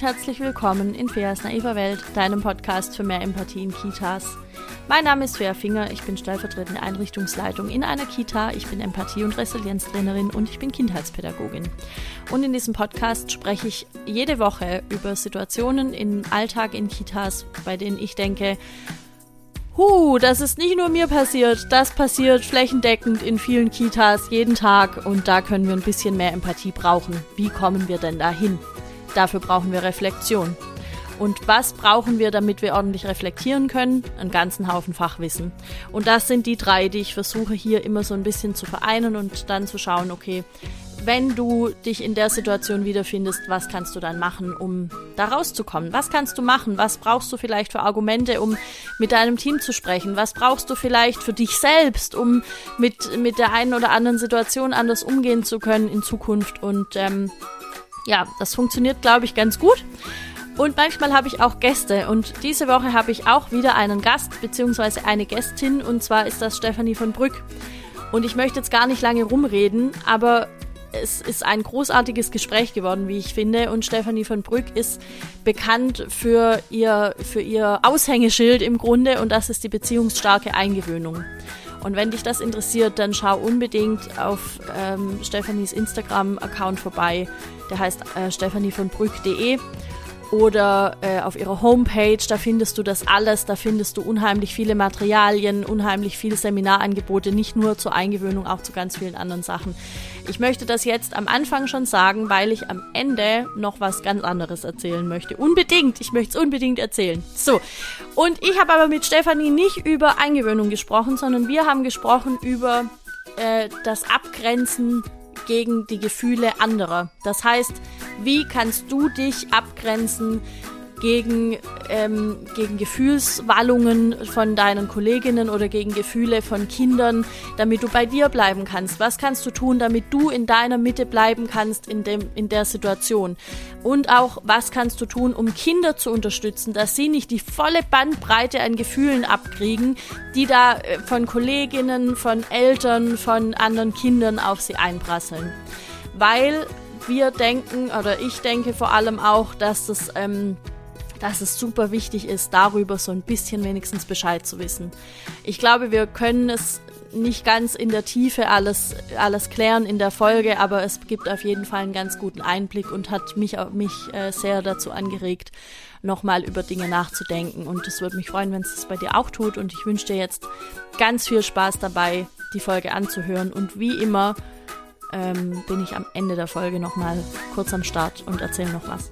und herzlich willkommen in Feas naiver Welt, deinem Podcast für mehr Empathie in Kitas. Mein Name ist Fea Finger, ich bin stellvertretende Einrichtungsleitung in einer Kita, ich bin Empathie- und Resilienztrainerin und ich bin Kindheitspädagogin. Und in diesem Podcast spreche ich jede Woche über Situationen im Alltag in Kitas, bei denen ich denke, Huh, das ist nicht nur mir passiert, das passiert flächendeckend in vielen Kitas jeden Tag und da können wir ein bisschen mehr Empathie brauchen. Wie kommen wir denn dahin? Dafür brauchen wir Reflexion. Und was brauchen wir, damit wir ordentlich reflektieren können? Einen ganzen Haufen Fachwissen. Und das sind die drei, die ich versuche hier immer so ein bisschen zu vereinen und dann zu schauen, okay, wenn du dich in der Situation wiederfindest, was kannst du dann machen, um da rauszukommen? Was kannst du machen? Was brauchst du vielleicht für Argumente, um mit deinem Team zu sprechen? Was brauchst du vielleicht für dich selbst, um mit, mit der einen oder anderen Situation anders umgehen zu können in Zukunft? Und ähm, ja, das funktioniert, glaube ich, ganz gut. Und manchmal habe ich auch Gäste. Und diese Woche habe ich auch wieder einen Gast bzw. eine Gästin. Und zwar ist das Stefanie von Brück. Und ich möchte jetzt gar nicht lange rumreden, aber es ist ein großartiges Gespräch geworden, wie ich finde. Und Stefanie von Brück ist bekannt für ihr, für ihr Aushängeschild im Grunde. Und das ist die beziehungsstarke Eingewöhnung. Und wenn dich das interessiert, dann schau unbedingt auf ähm, Stephanies Instagram-Account vorbei. Der heißt äh, stephanievonbrück.de oder äh, auf ihrer Homepage, da findest du das alles, da findest du unheimlich viele Materialien, unheimlich viele Seminarangebote, nicht nur zur Eingewöhnung, auch zu ganz vielen anderen Sachen. Ich möchte das jetzt am Anfang schon sagen, weil ich am Ende noch was ganz anderes erzählen möchte. Unbedingt, ich möchte es unbedingt erzählen. So, und ich habe aber mit Stefanie nicht über Eingewöhnung gesprochen, sondern wir haben gesprochen über äh, das Abgrenzen gegen die Gefühle anderer. Das heißt, wie kannst du dich abgrenzen gegen, ähm, gegen Gefühlswallungen von deinen Kolleginnen oder gegen Gefühle von Kindern, damit du bei dir bleiben kannst? Was kannst du tun, damit du in deiner Mitte bleiben kannst in, dem, in der Situation? Und auch, was kannst du tun, um Kinder zu unterstützen, dass sie nicht die volle Bandbreite an Gefühlen abkriegen, die da äh, von Kolleginnen, von Eltern, von anderen Kindern auf sie einprasseln? Weil wir denken, oder ich denke vor allem auch, dass das, ähm, dass es super wichtig ist, darüber so ein bisschen wenigstens Bescheid zu wissen. Ich glaube, wir können es nicht ganz in der Tiefe alles, alles klären in der Folge, aber es gibt auf jeden Fall einen ganz guten Einblick und hat mich, mich äh, sehr dazu angeregt, nochmal über Dinge nachzudenken. Und es würde mich freuen, wenn es das bei dir auch tut. Und ich wünsche dir jetzt ganz viel Spaß dabei, die Folge anzuhören. Und wie immer, ähm, bin ich am Ende der Folge nochmal kurz am Start und erzähle noch was.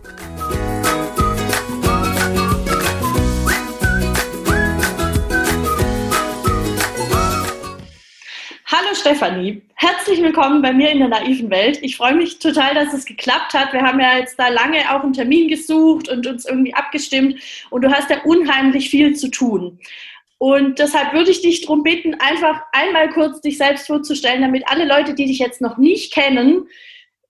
Hallo Stefanie, herzlich willkommen bei mir in der naiven Welt. Ich freue mich total, dass es geklappt hat. Wir haben ja jetzt da lange auch einen Termin gesucht und uns irgendwie abgestimmt und du hast ja unheimlich viel zu tun. Und deshalb würde ich dich darum bitten, einfach einmal kurz dich selbst vorzustellen, damit alle Leute, die dich jetzt noch nicht kennen,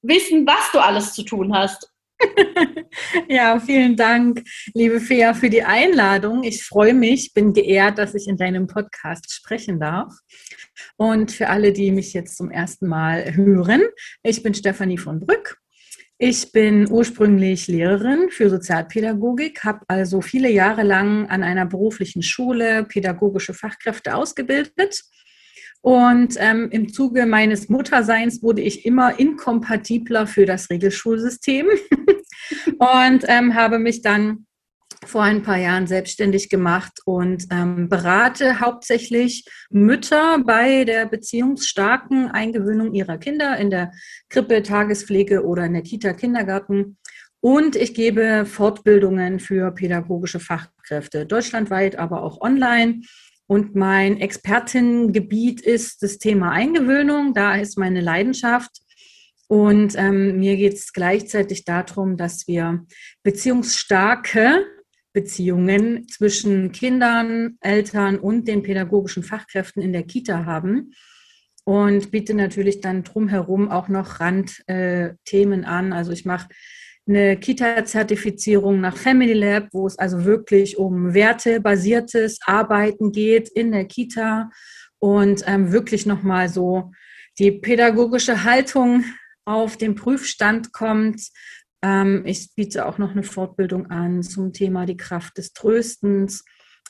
wissen, was du alles zu tun hast. ja, vielen Dank, liebe Fea, für die Einladung. Ich freue mich, bin geehrt, dass ich in deinem Podcast sprechen darf. Und für alle, die mich jetzt zum ersten Mal hören, ich bin Stefanie von Brück ich bin ursprünglich Lehrerin für Sozialpädagogik, habe also viele Jahre lang an einer beruflichen Schule pädagogische Fachkräfte ausgebildet. Und ähm, im Zuge meines Mutterseins wurde ich immer inkompatibler für das Regelschulsystem und ähm, habe mich dann vor ein paar Jahren selbstständig gemacht und ähm, berate hauptsächlich Mütter bei der beziehungsstarken Eingewöhnung ihrer Kinder in der Krippe, Tagespflege oder in der Kita, Kindergarten. Und ich gebe Fortbildungen für pädagogische Fachkräfte, deutschlandweit, aber auch online. Und mein Expertinnengebiet ist das Thema Eingewöhnung. Da ist meine Leidenschaft. Und ähm, mir geht es gleichzeitig darum, dass wir beziehungsstarke Beziehungen zwischen Kindern, Eltern und den pädagogischen Fachkräften in der Kita haben und biete natürlich dann drumherum auch noch Randthemen äh, an. Also ich mache eine Kita-Zertifizierung nach Family Lab, wo es also wirklich um wertebasiertes Arbeiten geht in der Kita und ähm, wirklich nochmal so die pädagogische Haltung auf den Prüfstand kommt, Ähm, ich biete auch noch eine Fortbildung an zum Thema die Kraft des Tröstens,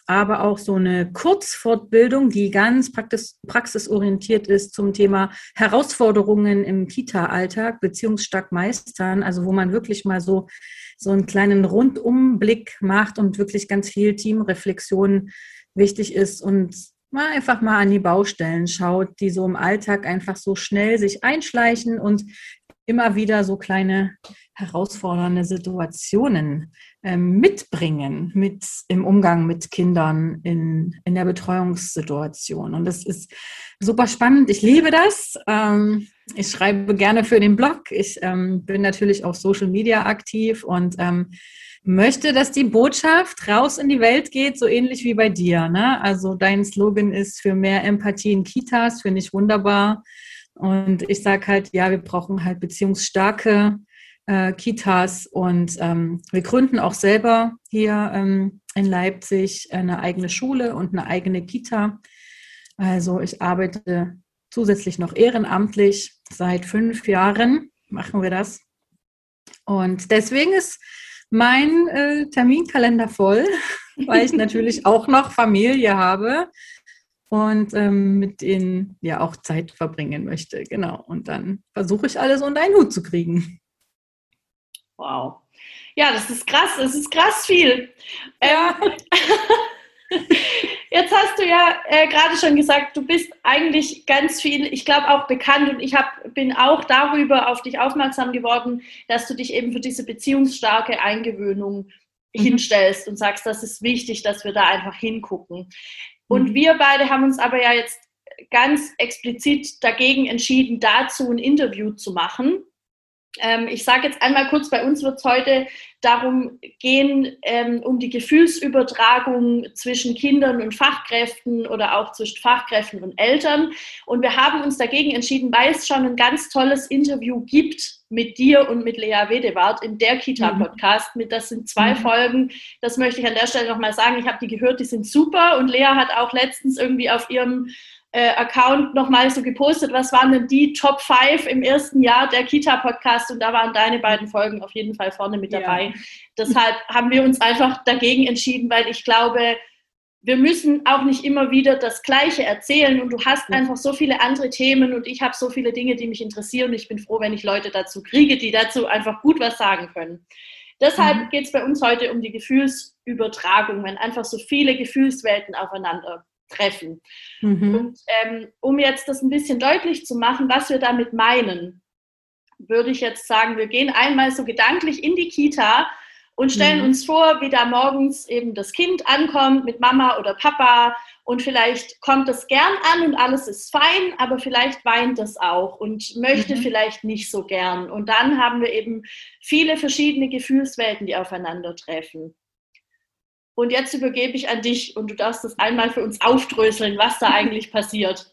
aber auch so eine Kurzfortbildung, die ganz praxis praxisorientiert ist zum Thema Herausforderungen im Kita-Alltag, beziehungsstark meistern, also wo man wirklich mal so, so einen kleinen Rundumblick macht und wirklich ganz viel Teamreflexion wichtig ist und mal einfach mal an die Baustellen schaut, die so im Alltag einfach so schnell sich einschleichen und immer wieder so kleine herausfordernde Situationen ähm, mitbringen mit im Umgang mit Kindern in, in der Betreuungssituation. Und das ist super spannend. Ich liebe das. Ähm, ich schreibe gerne für den Blog. Ich ähm, bin natürlich auf Social Media aktiv und ähm, möchte, dass die Botschaft raus in die Welt geht, so ähnlich wie bei dir. Ne? Also dein Slogan ist für mehr Empathie in Kitas, finde ich wunderbar. Und ich sage halt, ja, wir brauchen halt beziehungsstarke äh, Kitas und ähm, wir gründen auch selber hier ähm, in Leipzig eine eigene Schule und eine eigene Kita. Also ich arbeite zusätzlich noch ehrenamtlich. Seit fünf Jahren machen wir das. Und deswegen ist mein äh, Terminkalender voll, weil ich natürlich auch noch Familie habe und ähm, mit denen ja auch Zeit verbringen möchte. Genau. Und dann versuche ich alles unter einen Hut zu kriegen. Wow. Ja, das ist krass, das ist krass viel. Ja. Ähm, Jetzt hast du ja äh, gerade schon gesagt, du bist eigentlich ganz viel, ich glaube auch bekannt und ich hab, bin auch darüber auf dich aufmerksam geworden, dass du dich eben für diese beziehungsstarke Eingewöhnung mhm. hinstellst und sagst, das ist wichtig, dass wir da einfach hingucken. Und mhm. wir beide haben uns aber ja jetzt ganz explizit dagegen entschieden, dazu ein Interview zu machen. Ähm, ich sage jetzt einmal kurz, bei uns wird es heute darum gehen, ähm, um die Gefühlsübertragung zwischen Kindern und Fachkräften oder auch zwischen Fachkräften und Eltern. Und wir haben uns dagegen entschieden, weil es schon ein ganz tolles Interview gibt mit dir und mit Lea Wedewart im Der Kita-Podcast. Mhm. Das sind zwei mhm. Folgen. Das möchte ich an der Stelle nochmal sagen. Ich habe die gehört, die sind super. Und Lea hat auch letztens irgendwie auf ihrem äh, Account nochmal so gepostet, was waren denn die Top 5 im ersten Jahr der Kita-Podcast und da waren deine beiden Folgen auf jeden Fall vorne mit dabei. Ja. Deshalb haben wir uns einfach dagegen entschieden, weil ich glaube, wir müssen auch nicht immer wieder das Gleiche erzählen und du hast einfach so viele andere Themen und ich habe so viele Dinge, die mich interessieren und ich bin froh, wenn ich Leute dazu kriege, die dazu einfach gut was sagen können. Deshalb mhm. geht es bei uns heute um die Gefühlsübertragung, wenn einfach so viele Gefühlswelten aufeinander treffen. Mhm. Und ähm, um jetzt das ein bisschen deutlich zu machen, was wir damit meinen, würde ich jetzt sagen, wir gehen einmal so gedanklich in die Kita und stellen mhm. uns vor, wie da morgens eben das Kind ankommt mit Mama oder Papa und vielleicht kommt es gern an und alles ist fein, aber vielleicht weint es auch und möchte mhm. vielleicht nicht so gern. Und dann haben wir eben viele verschiedene Gefühlswelten, die aufeinandertreffen. Und jetzt übergebe ich an dich und du darfst das einmal für uns aufdröseln, was da eigentlich passiert.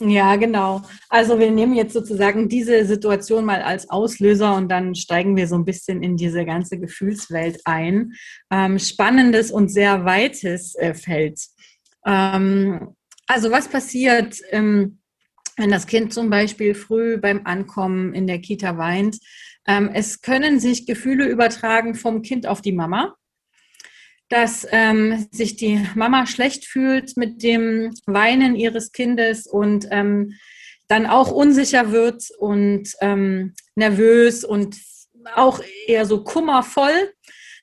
Ja, genau. Also wir nehmen jetzt sozusagen diese Situation mal als Auslöser und dann steigen wir so ein bisschen in diese ganze Gefühlswelt ein. Ähm, spannendes und sehr weites äh, Feld. Ähm, also was passiert, ähm, wenn das Kind zum Beispiel früh beim Ankommen in der Kita weint? Ähm, es können sich Gefühle übertragen vom Kind auf die Mama dass ähm, sich die Mama schlecht fühlt mit dem Weinen ihres Kindes und ähm, dann auch unsicher wird und ähm, nervös und auch eher so kummervoll.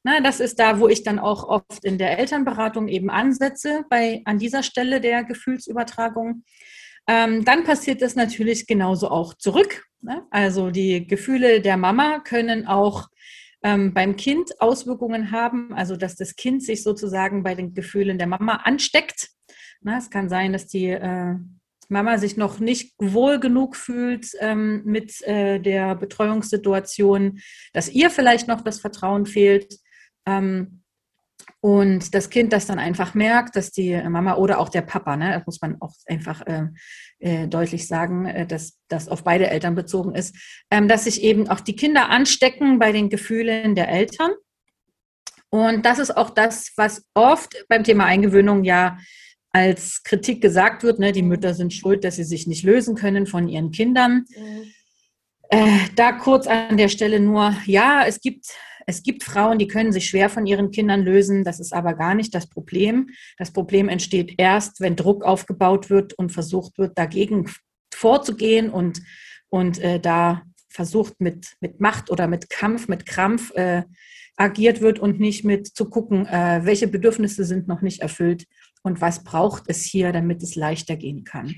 Na, das ist da, wo ich dann auch oft in der Elternberatung eben ansetze, bei, an dieser Stelle der Gefühlsübertragung. Ähm, dann passiert das natürlich genauso auch zurück. Ne? Also die Gefühle der Mama können auch ähm, beim Kind Auswirkungen haben, also dass das Kind sich sozusagen bei den Gefühlen der Mama ansteckt. Na, es kann sein, dass die äh, Mama sich noch nicht wohl genug fühlt ähm, mit äh, der Betreuungssituation, dass ihr vielleicht noch das Vertrauen fehlt. Ähm, und das Kind das dann einfach merkt, dass die Mama oder auch der Papa, ne, das muss man auch einfach äh, äh, deutlich sagen, äh, dass das auf beide Eltern bezogen ist, ähm, dass sich eben auch die Kinder anstecken bei den Gefühlen der Eltern. Und das ist auch das, was oft beim Thema Eingewöhnung ja als Kritik gesagt wird. Ne? Die Mütter sind schuld, dass sie sich nicht lösen können von ihren Kindern. Mhm Äh, da kurz an der Stelle nur, ja, es gibt, es gibt Frauen, die können sich schwer von ihren Kindern lösen. Das ist aber gar nicht das Problem. Das Problem entsteht erst, wenn Druck aufgebaut wird und versucht wird, dagegen vorzugehen und, und äh, da versucht mit, mit Macht oder mit Kampf, mit Krampf äh, agiert wird und nicht mit zu gucken, äh, welche Bedürfnisse sind noch nicht erfüllt und was braucht es hier, damit es leichter gehen kann.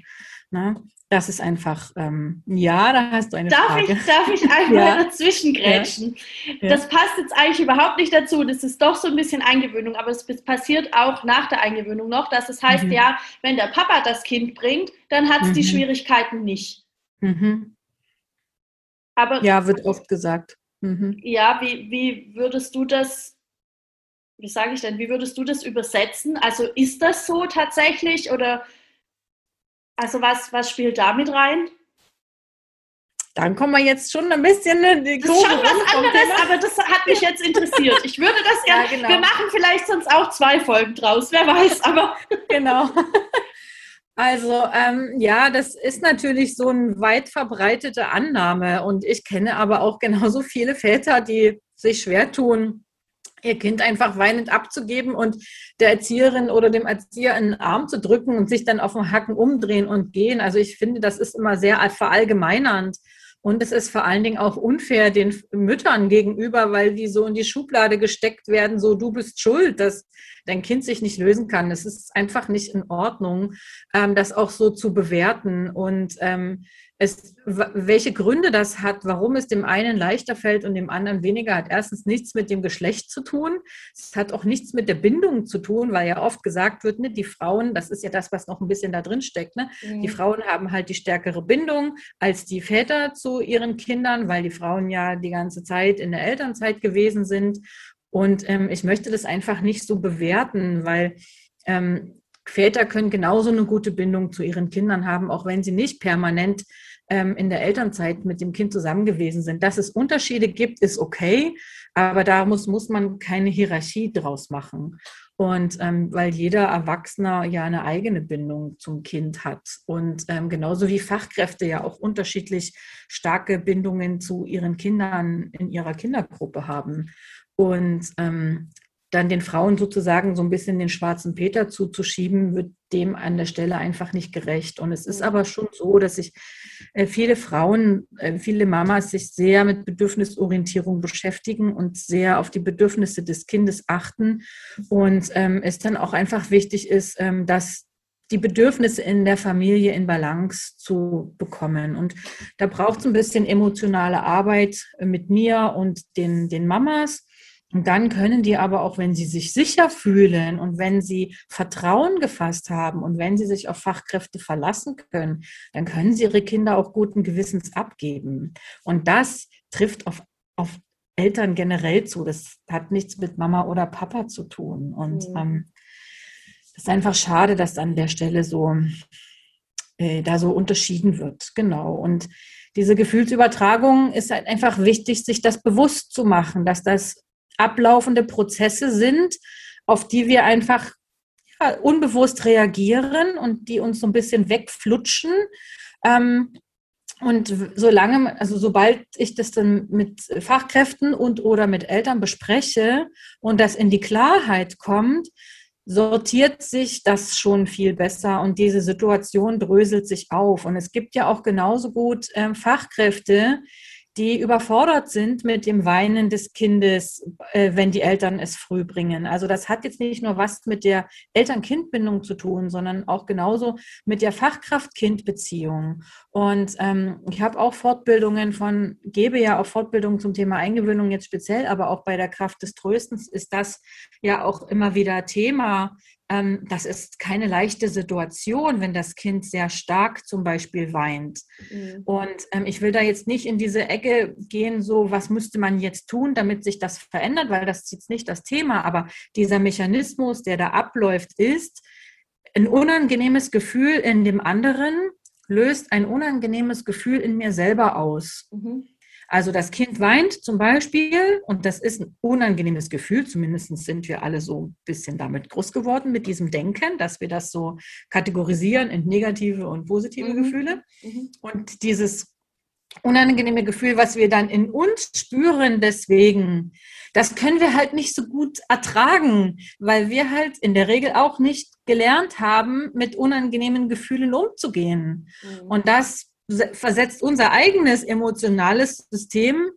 Na, das ist einfach, ähm, ja, da hast du eine darf Frage. Ich, darf ich einmal ja. dazwischen grätschen? Ja. Das passt jetzt eigentlich überhaupt nicht dazu. Das ist doch so ein bisschen Eingewöhnung, aber es passiert auch nach der Eingewöhnung noch, dass es heißt, mhm. ja, wenn der Papa das Kind bringt, dann hat es mhm. die Schwierigkeiten nicht. Mhm. Aber, ja, wird oft gesagt. Mhm. Ja, wie, wie würdest du das, wie sage ich denn, wie würdest du das übersetzen? Also ist das so tatsächlich oder also was, was spielt da mit rein? Dann kommen wir jetzt schon ein bisschen in die Das ist schon was anderes, aber das hat mich jetzt interessiert. Ich würde das gerne. Ja, genau. Wir machen vielleicht sonst auch zwei Folgen draus, wer weiß, aber. genau. Also ähm, ja, das ist natürlich so eine weit verbreitete Annahme. Und ich kenne aber auch genauso viele Väter, die sich schwer tun, ihr Kind einfach weinend abzugeben und der Erzieherin oder dem Erzieher in den Arm zu drücken und sich dann auf den Hacken umdrehen und gehen. Also ich finde, das ist immer sehr verallgemeinernd. Und es ist vor allen Dingen auch unfair den Müttern gegenüber, weil die so in die Schublade gesteckt werden, so du bist schuld, dass dein Kind sich nicht lösen kann. Es ist einfach nicht in Ordnung, ähm, das auch so zu bewerten. Und ähm, es, welche Gründe das hat, warum es dem einen leichter fällt und dem anderen weniger, hat erstens nichts mit dem Geschlecht zu tun. Es hat auch nichts mit der Bindung zu tun, weil ja oft gesagt wird, ne, die Frauen, das ist ja das, was noch ein bisschen da drin steckt, ne? Mhm. die Frauen haben halt die stärkere Bindung als die Väter zu ihren Kindern, weil die Frauen ja die ganze Zeit in der Elternzeit gewesen sind. Und ähm, ich möchte das einfach nicht so bewerten, weil ähm, Väter können genauso eine gute Bindung zu ihren Kindern haben, auch wenn sie nicht permanent ähm, in der Elternzeit mit dem Kind zusammen gewesen sind. Dass es Unterschiede gibt, ist okay, aber da muss, muss man keine Hierarchie draus machen. Und ähm, weil jeder Erwachsener ja eine eigene Bindung zum Kind hat. Und ähm, genauso wie Fachkräfte ja auch unterschiedlich starke Bindungen zu ihren Kindern in ihrer Kindergruppe haben. Und ähm, dann den Frauen sozusagen so ein bisschen den schwarzen Peter zuzuschieben, wird dem an der Stelle einfach nicht gerecht. Und es ist aber schon so, dass sich äh, viele Frauen, äh, viele Mamas sich sehr mit Bedürfnisorientierung beschäftigen und sehr auf die Bedürfnisse des Kindes achten. Und ähm, es dann auch einfach wichtig ist, ähm, dass die Bedürfnisse in der Familie in Balance zu bekommen. Und da braucht es ein bisschen emotionale Arbeit mit mir und den, den Mamas und dann können die aber auch, wenn sie sich sicher fühlen und wenn sie Vertrauen gefasst haben und wenn sie sich auf Fachkräfte verlassen können, dann können sie ihre Kinder auch guten Gewissens abgeben. Und das trifft auf, auf Eltern generell zu. Das hat nichts mit Mama oder Papa zu tun. Und mhm. ähm, ist einfach schade, dass an der Stelle so äh, da so unterschieden wird. Genau. Und diese Gefühlsübertragung ist halt einfach wichtig, sich das bewusst zu machen, dass das ablaufende Prozesse sind, auf die wir einfach ja, unbewusst reagieren und die uns so ein bisschen wegflutschen. Ähm, und solange, also sobald ich das dann mit Fachkräften und oder mit Eltern bespreche und das in die Klarheit kommt, sortiert sich das schon viel besser und diese Situation dröselt sich auf. Und es gibt ja auch genauso gut äh, Fachkräfte, die überfordert sind mit dem Weinen des Kindes, äh, wenn die Eltern es früh bringen. Also das hat jetzt nicht nur was mit der Eltern-Kind-Bindung zu tun, sondern auch genauso mit der Fachkraft-Kind-Beziehung. Und ähm, ich habe auch Fortbildungen von, gebe ja auch Fortbildungen zum Thema Eingewöhnung jetzt speziell, aber auch bei der Kraft des Tröstens ist das ja auch immer wieder Thema ähm, das ist keine leichte Situation, wenn das Kind sehr stark zum Beispiel weint. Mhm. Und ähm, ich will da jetzt nicht in diese Ecke gehen, so was müsste man jetzt tun, damit sich das verändert, weil das ist jetzt nicht das Thema. Aber dieser Mechanismus, der da abläuft, ist ein unangenehmes Gefühl in dem anderen löst ein unangenehmes Gefühl in mir selber aus. Mhm. Also das Kind weint zum Beispiel und das ist ein unangenehmes Gefühl. Zumindest sind wir alle so ein bisschen damit groß geworden mit diesem Denken, dass wir das so kategorisieren in negative und positive mhm. Gefühle. Mhm. Und dieses unangenehme Gefühl, was wir dann in uns spüren, deswegen, das können wir halt nicht so gut ertragen, weil wir halt in der Regel auch nicht gelernt haben, mit unangenehmen Gefühlen umzugehen. Mhm. Und das versetzt unser eigenes emotionales System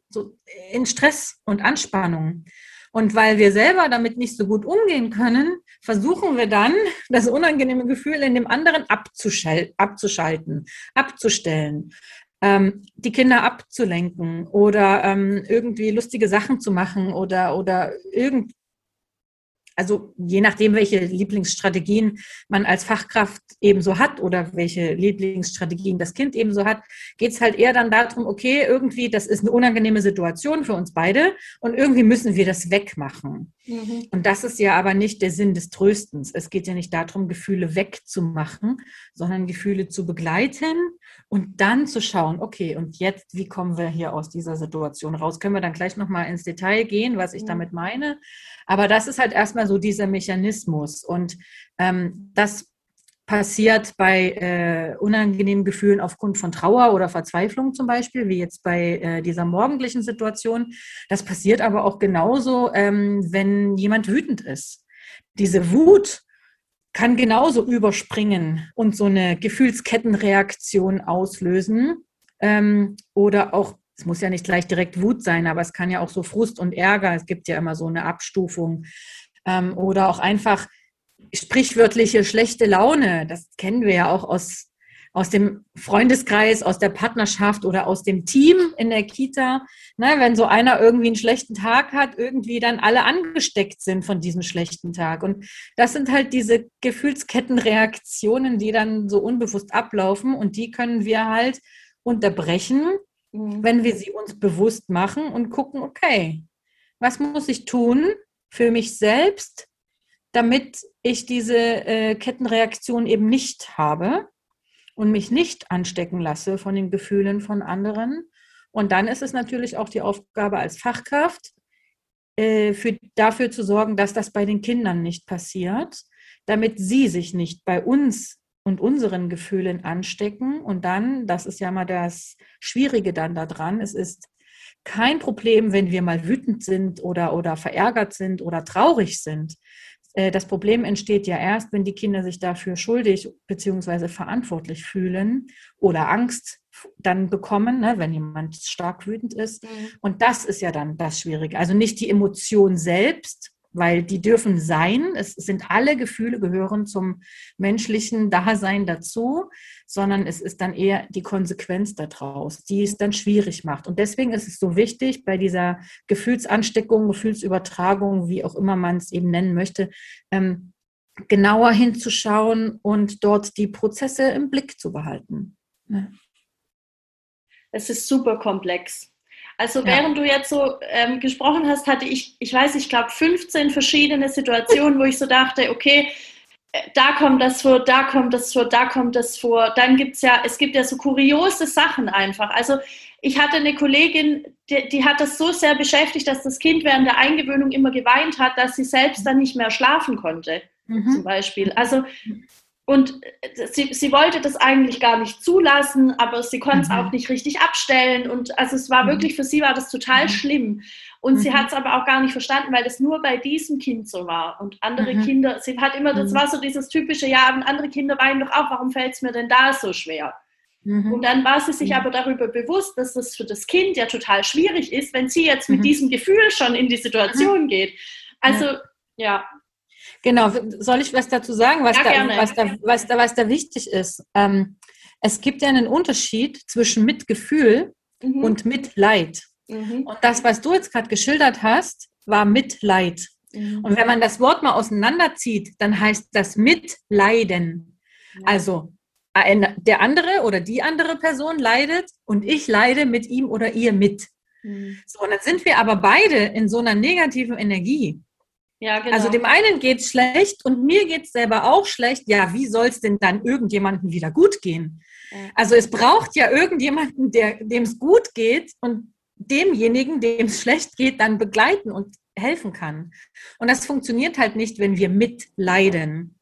in Stress und Anspannung. Und weil wir selber damit nicht so gut umgehen können, versuchen wir dann, das unangenehme Gefühl in dem anderen abzuschalten, abzustellen, ähm, die Kinder abzulenken oder ähm, irgendwie lustige Sachen zu machen oder, oder irgend, also je nachdem, welche Lieblingsstrategien man als Fachkraft ebenso hat oder welche Lieblingsstrategien das Kind ebenso hat, geht es halt eher dann darum, okay, irgendwie, das ist eine unangenehme Situation für uns beide und irgendwie müssen wir das wegmachen. Mhm. Und das ist ja aber nicht der Sinn des Tröstens. Es geht ja nicht darum, Gefühle wegzumachen, sondern Gefühle zu begleiten und dann zu schauen, okay, und jetzt, wie kommen wir hier aus dieser Situation raus? Können wir dann gleich nochmal ins Detail gehen, was ich damit meine? Aber das ist halt erstmal so dieser Mechanismus. Und ähm, das passiert bei äh, unangenehmen Gefühlen aufgrund von Trauer oder Verzweiflung zum Beispiel, wie jetzt bei äh, dieser morgendlichen Situation. Das passiert aber auch genauso, ähm, wenn jemand wütend ist. Diese Wut kann genauso überspringen und so eine Gefühlskettenreaktion auslösen. Ähm, oder auch, es muss ja nicht gleich direkt Wut sein, aber es kann ja auch so Frust und Ärger, es gibt ja immer so eine Abstufung. Ähm, oder auch einfach sprichwörtliche schlechte Laune. Das kennen wir ja auch aus aus dem Freundeskreis, aus der Partnerschaft oder aus dem Team in der Kita. Ne, wenn so einer irgendwie einen schlechten Tag hat, irgendwie dann alle angesteckt sind von diesem schlechten Tag. Und das sind halt diese Gefühlskettenreaktionen, die dann so unbewusst ablaufen und die können wir halt unterbrechen, mhm. wenn wir sie uns bewusst machen und gucken, okay, was muss ich tun für mich selbst, damit ich diese äh, Kettenreaktion eben nicht habe und mich nicht anstecken lasse von den Gefühlen von anderen. Und dann ist es natürlich auch die Aufgabe als Fachkraft, äh, für, dafür zu sorgen, dass das bei den Kindern nicht passiert, damit sie sich nicht bei uns und unseren Gefühlen anstecken. Und dann, das ist ja mal das Schwierige dann daran, es ist kein Problem, wenn wir mal wütend sind oder, oder verärgert sind oder traurig sind. Äh, das Problem entsteht ja erst, wenn die Kinder sich dafür schuldig bzw. verantwortlich fühlen oder Angst dann bekommen, ne, wenn jemand stark wütend ist. Mhm. Und das ist ja dann das Schwierige. Also nicht die Emotion selbst, weil die dürfen sein. Es sind alle Gefühle gehören zum menschlichen Dasein dazu, sondern es ist dann eher die Konsequenz daraus, die es dann schwierig macht. Und deswegen ist es so wichtig, bei dieser Gefühlsansteckung, Gefühlsübertragung, wie auch immer man es eben nennen möchte, ähm, genauer hinzuschauen und dort die Prozesse im Blick zu behalten. Ja. Es ist super komplex. Also ja. während du jetzt so ähm, gesprochen hast, hatte ich, ich weiß, ich glaube 15 verschiedene Situationen, wo ich so dachte, okay, äh, da kommt das vor, da kommt das vor, da kommt das vor. Dann gibt es ja, es gibt ja so kuriose Sachen einfach. Also ich hatte eine Kollegin, die, die, hat das so sehr beschäftigt, dass das Kind während der Eingewöhnung immer geweint hat, dass sie selbst dann nicht mehr schlafen konnte, mhm. zum Beispiel. Also und äh, sie, sie wollte das eigentlich gar nicht zulassen, aber sie konnte es mhm. auch nicht richtig abstellen. Und also es war mhm. wirklich, für sie war das total mhm. schlimm. Und mhm. sie hat es aber auch gar nicht verstanden, weil das nur bei diesem Kind so war. Und andere mhm. Kinder, sie hat immer, das mhm. war so dieses typische, ja, und andere Kinder weinen doch auch, warum fällt es mir denn da so schwer? Und dann war sie sich aber darüber bewusst, dass das für das Kind ja total schwierig ist, wenn sie jetzt mit diesem Gefühl schon in die Situation geht. Also, ja, Genau, soll ich was dazu sagen, was, ja, da, was, da, was, da, was da wichtig ist? Ähm, es gibt ja einen Unterschied zwischen Mitgefühl mhm. und Mitleid. Mhm. Und das, was du jetzt gerade geschildert hast, war Mitleid. Mhm. Und wenn man das Wort mal auseinanderzieht, dann heißt das Mitleiden. Ja. Also der andere oder die andere Person leidet und ich leide mit ihm oder ihr mit. Mhm. So, und dann sind wir aber beide in so einer negativen Energie. Ja, genau. Also dem einen geht es schlecht und mir geht es selber auch schlecht. Ja, wie soll es denn dann irgendjemandem wieder gut gehen? Also es braucht ja irgendjemanden, dem es gut geht und demjenigen, dem es schlecht geht, dann begleiten und helfen kann. Und das funktioniert halt nicht, wenn wir mitleiden.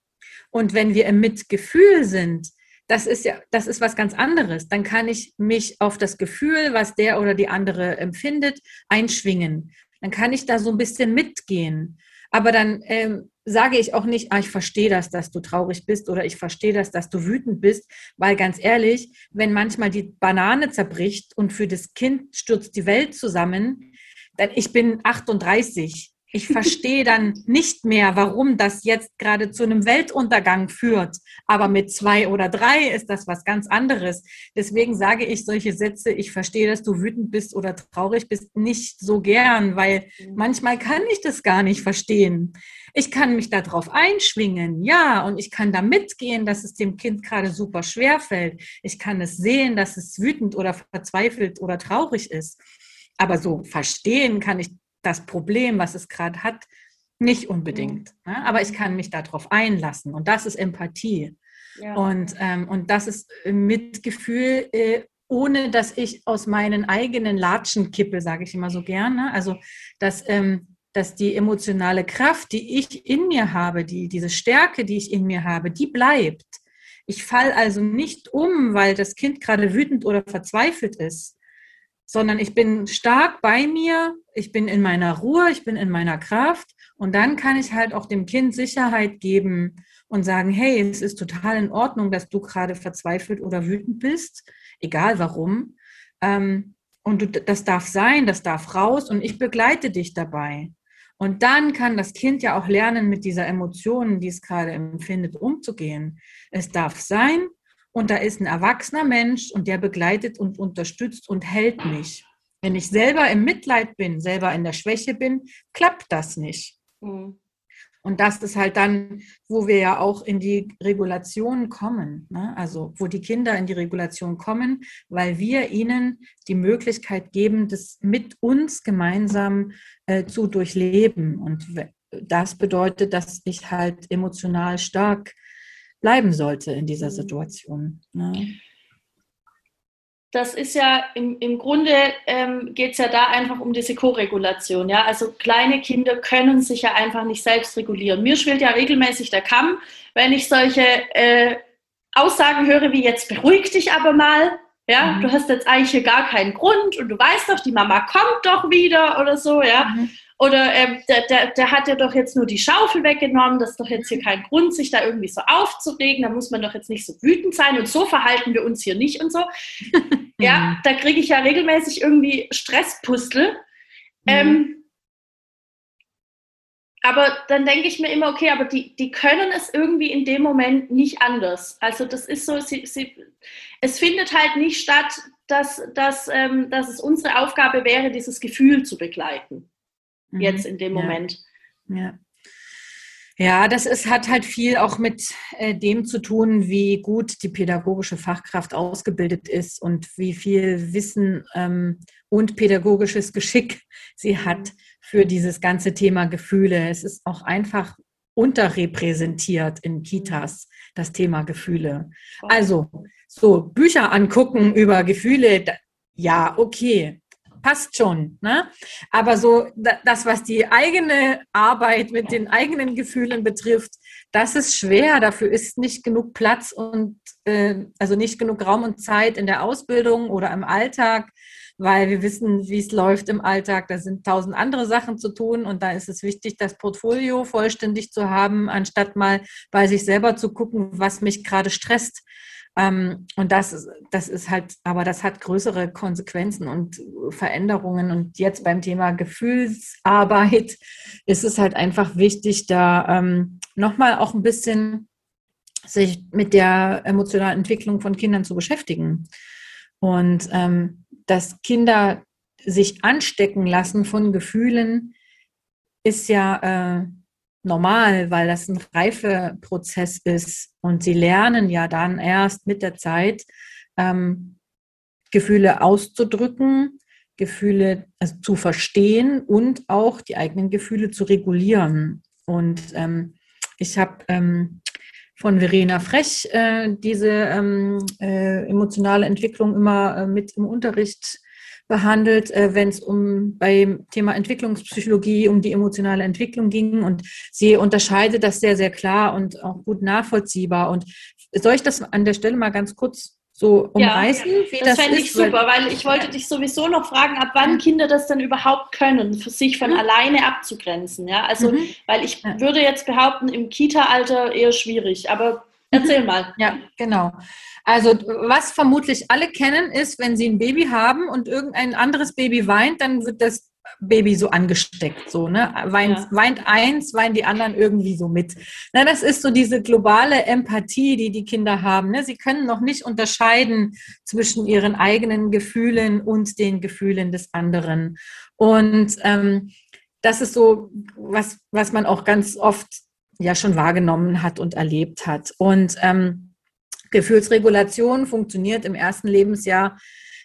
Und wenn wir im Mitgefühl sind, das ist ja, das ist was ganz anderes. Dann kann ich mich auf das Gefühl, was der oder die andere empfindet, einschwingen. Dann kann ich da so ein bisschen mitgehen. Aber dann ähm, sage ich auch nicht, ah, ich verstehe das, dass du traurig bist oder ich verstehe das, dass du wütend bist, weil ganz ehrlich, wenn manchmal die Banane zerbricht und für das Kind stürzt die Welt zusammen, dann ich bin 38 ich verstehe dann nicht mehr, warum das jetzt gerade zu einem Weltuntergang führt. Aber mit zwei oder drei ist das was ganz anderes. Deswegen sage ich solche Sätze, ich verstehe, dass du wütend bist oder traurig bist, nicht so gern, weil manchmal kann ich das gar nicht verstehen. Ich kann mich darauf einschwingen, ja, und ich kann da mitgehen, dass es dem Kind gerade super schwer fällt. Ich kann es sehen, dass es wütend oder verzweifelt oder traurig ist. Aber so verstehen kann ich das Problem, was es gerade hat, nicht unbedingt. Mhm. Ne? Aber ich kann mich darauf einlassen und das ist Empathie. Ja. Und, ähm, und das ist äh, Mitgefühl, äh, ohne dass ich aus meinen eigenen Latschen kippe, sage ich immer so gerne. Also, dass, ähm, dass die emotionale Kraft, die ich in mir habe, die, diese Stärke, die ich in mir habe, die bleibt. Ich falle also nicht um, weil das Kind gerade wütend oder verzweifelt ist, sondern ich bin stark bei mir, ich bin in meiner Ruhe, ich bin in meiner Kraft und dann kann ich halt auch dem Kind Sicherheit geben und sagen, hey, es ist total in Ordnung, dass du gerade verzweifelt oder wütend bist, egal warum. Ähm, und du, das darf sein, das darf raus und ich begleite dich dabei. Und dann kann das Kind ja auch lernen, mit dieser Emotion, die es gerade empfindet, umzugehen. Es darf sein, und da ist ein erwachsener Mensch und der begleitet und unterstützt und hält mich. Wenn ich selber im Mitleid bin, selber in der Schwäche bin, klappt das nicht. Mhm. Und das ist halt dann, wo wir ja auch in die Regulation kommen. Ne? Also wo die Kinder in die Regulation kommen, weil wir ihnen die Möglichkeit geben, das mit uns gemeinsam äh, zu durchleben. Und das bedeutet, dass ich halt emotional stark bleiben sollte in dieser mhm. Situation. Ne? Das ist ja im, im Grunde ähm, geht es ja da einfach um diese Koregulation. Ja? Also kleine Kinder können sich ja einfach nicht selbst regulieren. Mir schwillt ja regelmäßig der Kamm, wenn ich solche äh, Aussagen höre wie jetzt beruhig dich aber mal. Ja, mhm. du hast jetzt eigentlich hier gar keinen Grund und du weißt doch, die Mama kommt doch wieder oder so, ja. Mhm. Oder ähm, der, der, der hat ja doch jetzt nur die Schaufel weggenommen, das ist doch jetzt hier kein Grund, sich da irgendwie so aufzuregen, da muss man doch jetzt nicht so wütend sein und so verhalten wir uns hier nicht und so. ja, mhm. da kriege ich ja regelmäßig irgendwie Stresspustel. Mhm. Ähm, aber dann denke ich mir immer, okay, aber die, die können es irgendwie in dem Moment nicht anders. Also das ist so, sie, sie, es findet halt nicht statt, dass, dass, ähm, dass es unsere Aufgabe wäre, dieses Gefühl zu begleiten mhm. jetzt in dem Moment. Ja. Ja, das ist, hat halt viel auch mit äh, dem zu tun, wie gut die pädagogische Fachkraft ausgebildet ist und wie viel Wissen ähm, und pädagogisches Geschick sie mhm. hat für dieses ganze Thema Gefühle. Es ist auch einfach unterrepräsentiert in Kitas, das Thema Gefühle. Also, so Bücher angucken über Gefühle, ja, okay passt schon. Ne? Aber so das, was die eigene Arbeit mit den eigenen Gefühlen betrifft, das ist schwer. Dafür ist nicht genug Platz und äh, also nicht genug Raum und Zeit in der Ausbildung oder im Alltag, weil wir wissen, wie es läuft im Alltag. Da sind tausend andere Sachen zu tun und da ist es wichtig, das Portfolio vollständig zu haben, anstatt mal bei sich selber zu gucken, was mich gerade stresst. Ähm, und das, das ist halt, aber das hat größere Konsequenzen und Veränderungen. Und jetzt beim Thema Gefühlsarbeit ist es halt einfach wichtig, da ähm, nochmal auch ein bisschen sich mit der emotionalen Entwicklung von Kindern zu beschäftigen. Und ähm, dass Kinder sich anstecken lassen von Gefühlen, ist ja äh, normal, weil das ein Reifeprozess ist und sie lernen ja dann erst mit der Zeit ähm, Gefühle auszudrücken, Gefühle also zu verstehen und auch die eigenen Gefühle zu regulieren. Und ähm, ich habe ähm, von Verena Frech äh, diese ähm, äh, emotionale Entwicklung immer äh, mit im Unterricht behandelt, äh, wenn es um beim Thema Entwicklungspsychologie um die emotionale Entwicklung ging. Und sie unterscheidet das sehr, sehr klar und auch gut nachvollziehbar. Und soll ich das an der Stelle mal ganz kurz so umreißen? Ja, wie das, das fände ich super, weil ich wollte dich sowieso noch fragen, ab wann Kinder das dann überhaupt können, für sich von mhm. alleine abzugrenzen. Ja, also, mhm. weil ich würde jetzt behaupten, im Kita-Alter eher schwierig, aber erzähl mal. Ja, genau. Also, was vermutlich alle kennen, ist, wenn sie ein Baby haben und irgendein anderes Baby weint, dann wird das Baby so angesteckt, so, ne? Weint, ja. weint eins, weinen die anderen irgendwie so mit. Na, das ist so diese globale Empathie, die die Kinder haben. Ne? Sie können noch nicht unterscheiden zwischen ihren eigenen Gefühlen und den Gefühlen des anderen. Und ähm, das ist so, was, was man auch ganz oft ja schon wahrgenommen hat und erlebt hat. Und ähm, Gefühlsregulation funktioniert im ersten Lebensjahr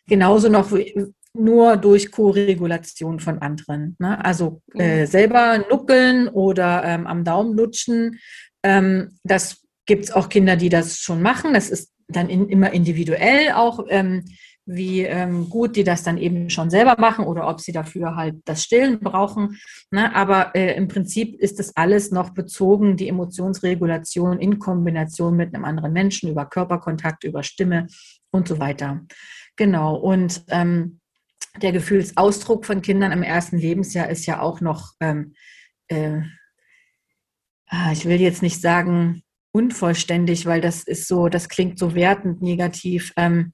genauso noch nur durch Co-Regulation von anderen. Ne? Also äh, mhm. selber nuckeln oder ähm, am Daumen lutschen. Ähm, das gibt es auch Kinder, die das schon machen. Das ist dann in, immer individuell auch, ähm, wie ähm, gut die das dann eben schon selber machen oder ob sie dafür halt das Stillen brauchen. Ne? Aber äh, im Prinzip ist das alles noch bezogen, die Emotionsregulation in Kombination mit einem anderen Menschen über Körperkontakt, über Stimme und so weiter. Genau. Und ähm, der Gefühlsausdruck von Kindern im ersten Lebensjahr ist ja auch noch, ähm, äh, ah, ich will jetzt nicht sagen unvollständig, weil das ist so, das klingt so wertend negativ. Ähm,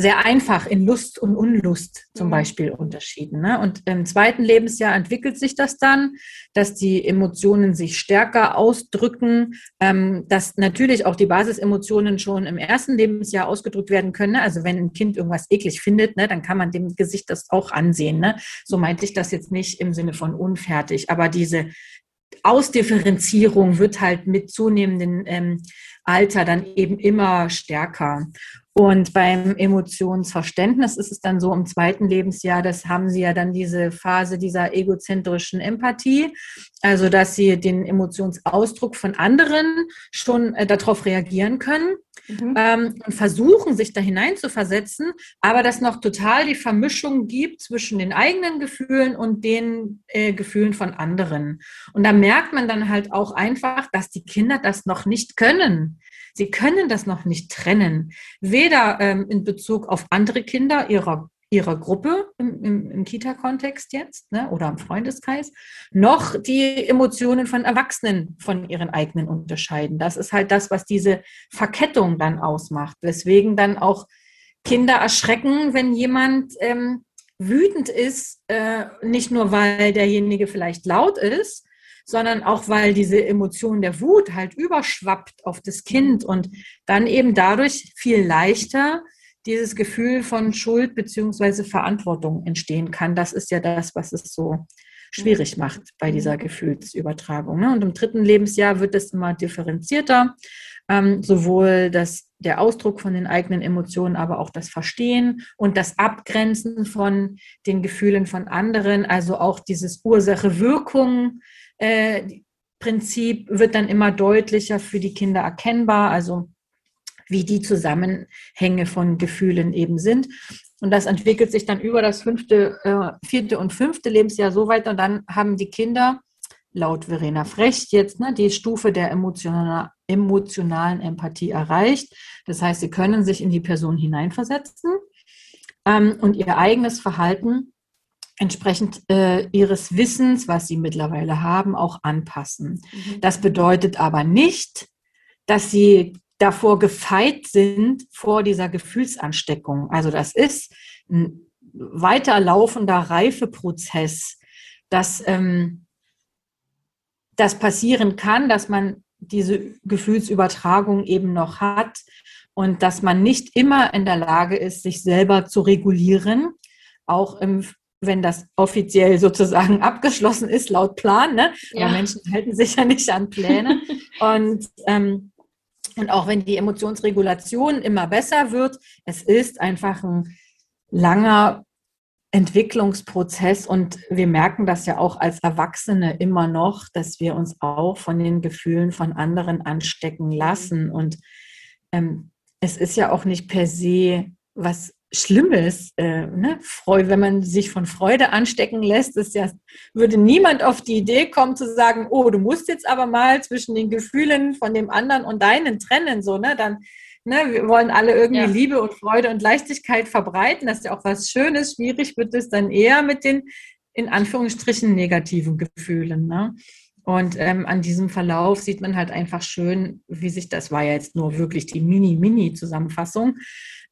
sehr einfach in Lust und Unlust zum mhm. Beispiel unterschieden. Ne? Und im zweiten Lebensjahr entwickelt sich das dann, dass die Emotionen sich stärker ausdrücken, ähm, dass natürlich auch die Basisemotionen schon im ersten Lebensjahr ausgedrückt werden können. Ne? Also wenn ein Kind irgendwas eklig findet, ne, dann kann man dem Gesicht das auch ansehen. Ne? So meinte ich das jetzt nicht im Sinne von unfertig, aber diese Ausdifferenzierung wird halt mit zunehmendem ähm, Alter dann eben immer stärker. Und beim Emotionsverständnis ist es dann so im zweiten Lebensjahr, das haben sie ja dann diese Phase dieser egozentrischen Empathie, also dass sie den Emotionsausdruck von anderen schon äh, darauf reagieren können mhm. ähm, und versuchen, sich da hinein zu versetzen, aber dass noch total die Vermischung gibt zwischen den eigenen Gefühlen und den äh, Gefühlen von anderen. Und da merkt man dann halt auch einfach, dass die Kinder das noch nicht können. Sie können das noch nicht trennen, weder ähm, in Bezug auf andere Kinder ihrer ihrer Gruppe im, im, im Kita-Kontext jetzt ne, oder im Freundeskreis, noch die Emotionen von Erwachsenen von ihren eigenen unterscheiden. Das ist halt das, was diese Verkettung dann ausmacht, weswegen dann auch Kinder erschrecken, wenn jemand ähm, wütend ist, äh, nicht nur weil derjenige vielleicht laut ist, sondern auch weil diese Emotion der Wut halt überschwappt auf das Kind und dann eben dadurch viel leichter dieses Gefühl von Schuld beziehungsweise Verantwortung entstehen kann. Das ist ja das, was es so schwierig macht bei dieser Gefühlsübertragung. Ne? Und im dritten Lebensjahr wird es immer differenzierter, ähm, sowohl das, der Ausdruck von den eigenen Emotionen, aber auch das Verstehen und das Abgrenzen von den Gefühlen von anderen, also auch dieses Ursache-Wirkung äh, Prinzip wird dann immer deutlicher für die Kinder erkennbar, also wie die Zusammenhänge von Gefühlen eben sind. Und das entwickelt sich dann über das fünfte, äh, vierte und fünfte Lebensjahr so weiter. Und dann haben die Kinder laut Verena Frecht jetzt ne, die Stufe der emotional, emotionalen Empathie erreicht. Das heißt, sie können sich in die Person hineinversetzen ähm, und ihr eigenes Verhalten entsprechend äh, ihres Wissens, was sie mittlerweile haben, auch anpassen. Mhm. Das bedeutet aber nicht, dass sie davor gefeit sind vor dieser Gefühlsansteckung. Also das ist ein weiterlaufender Reifeprozess, dass ähm, das passieren kann, dass man diese Gefühlsübertragung eben noch hat und dass man nicht immer in der Lage ist, sich selber zu regulieren, auch im wenn das offiziell sozusagen abgeschlossen ist, laut Plan. Ne? Ja. Aber Menschen halten sich ja nicht an Pläne. und, ähm, und auch wenn die Emotionsregulation immer besser wird, es ist einfach ein langer Entwicklungsprozess und wir merken das ja auch als Erwachsene immer noch, dass wir uns auch von den Gefühlen von anderen anstecken lassen. Und ähm, es ist ja auch nicht per se was Schlimmes. Äh, ne? Freude, wenn man sich von Freude anstecken lässt, ist ja, würde niemand auf die Idee kommen zu sagen, oh, du musst jetzt aber mal zwischen den Gefühlen von dem anderen und deinen trennen, so, ne? Dann, ne, wir wollen alle irgendwie ja. Liebe und Freude und Leichtigkeit verbreiten. Das ist ja auch was Schönes. Schwierig wird es dann eher mit den, in Anführungsstrichen, negativen Gefühlen. Ne? Und ähm, an diesem Verlauf sieht man halt einfach schön, wie sich das war ja jetzt nur wirklich die Mini-Mini-Zusammenfassung,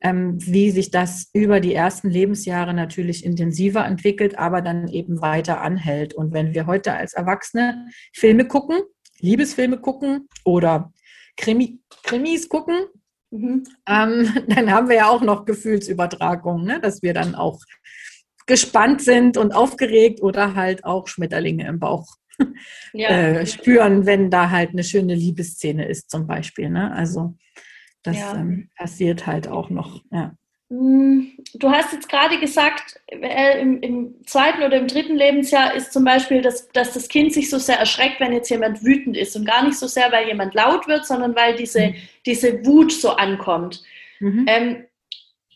ähm, wie sich das über die ersten Lebensjahre natürlich intensiver entwickelt, aber dann eben weiter anhält. Und wenn wir heute als Erwachsene Filme gucken, Liebesfilme gucken oder Krimi, Krimis gucken, mhm. ähm, dann haben wir ja auch noch Gefühlsübertragung, ne? dass wir dann auch gespannt sind und aufgeregt oder halt auch Schmetterlinge im Bauch ja. äh, spüren, wenn da halt eine schöne Liebesszene ist zum Beispiel. Ne? Also das ja. ähm, passiert halt auch noch. Ja. Hm, du hast jetzt gerade gesagt, äh, im, im, zweiten oder im dritten Lebensjahr ist zum Beispiel, dass, dass das Kind sich so sehr erschreckt, wenn jetzt jemand wütend ist und gar nicht so sehr, weil jemand laut wird, sondern weil diese, mhm. diese Wut so ankommt. Mhm. Ähm,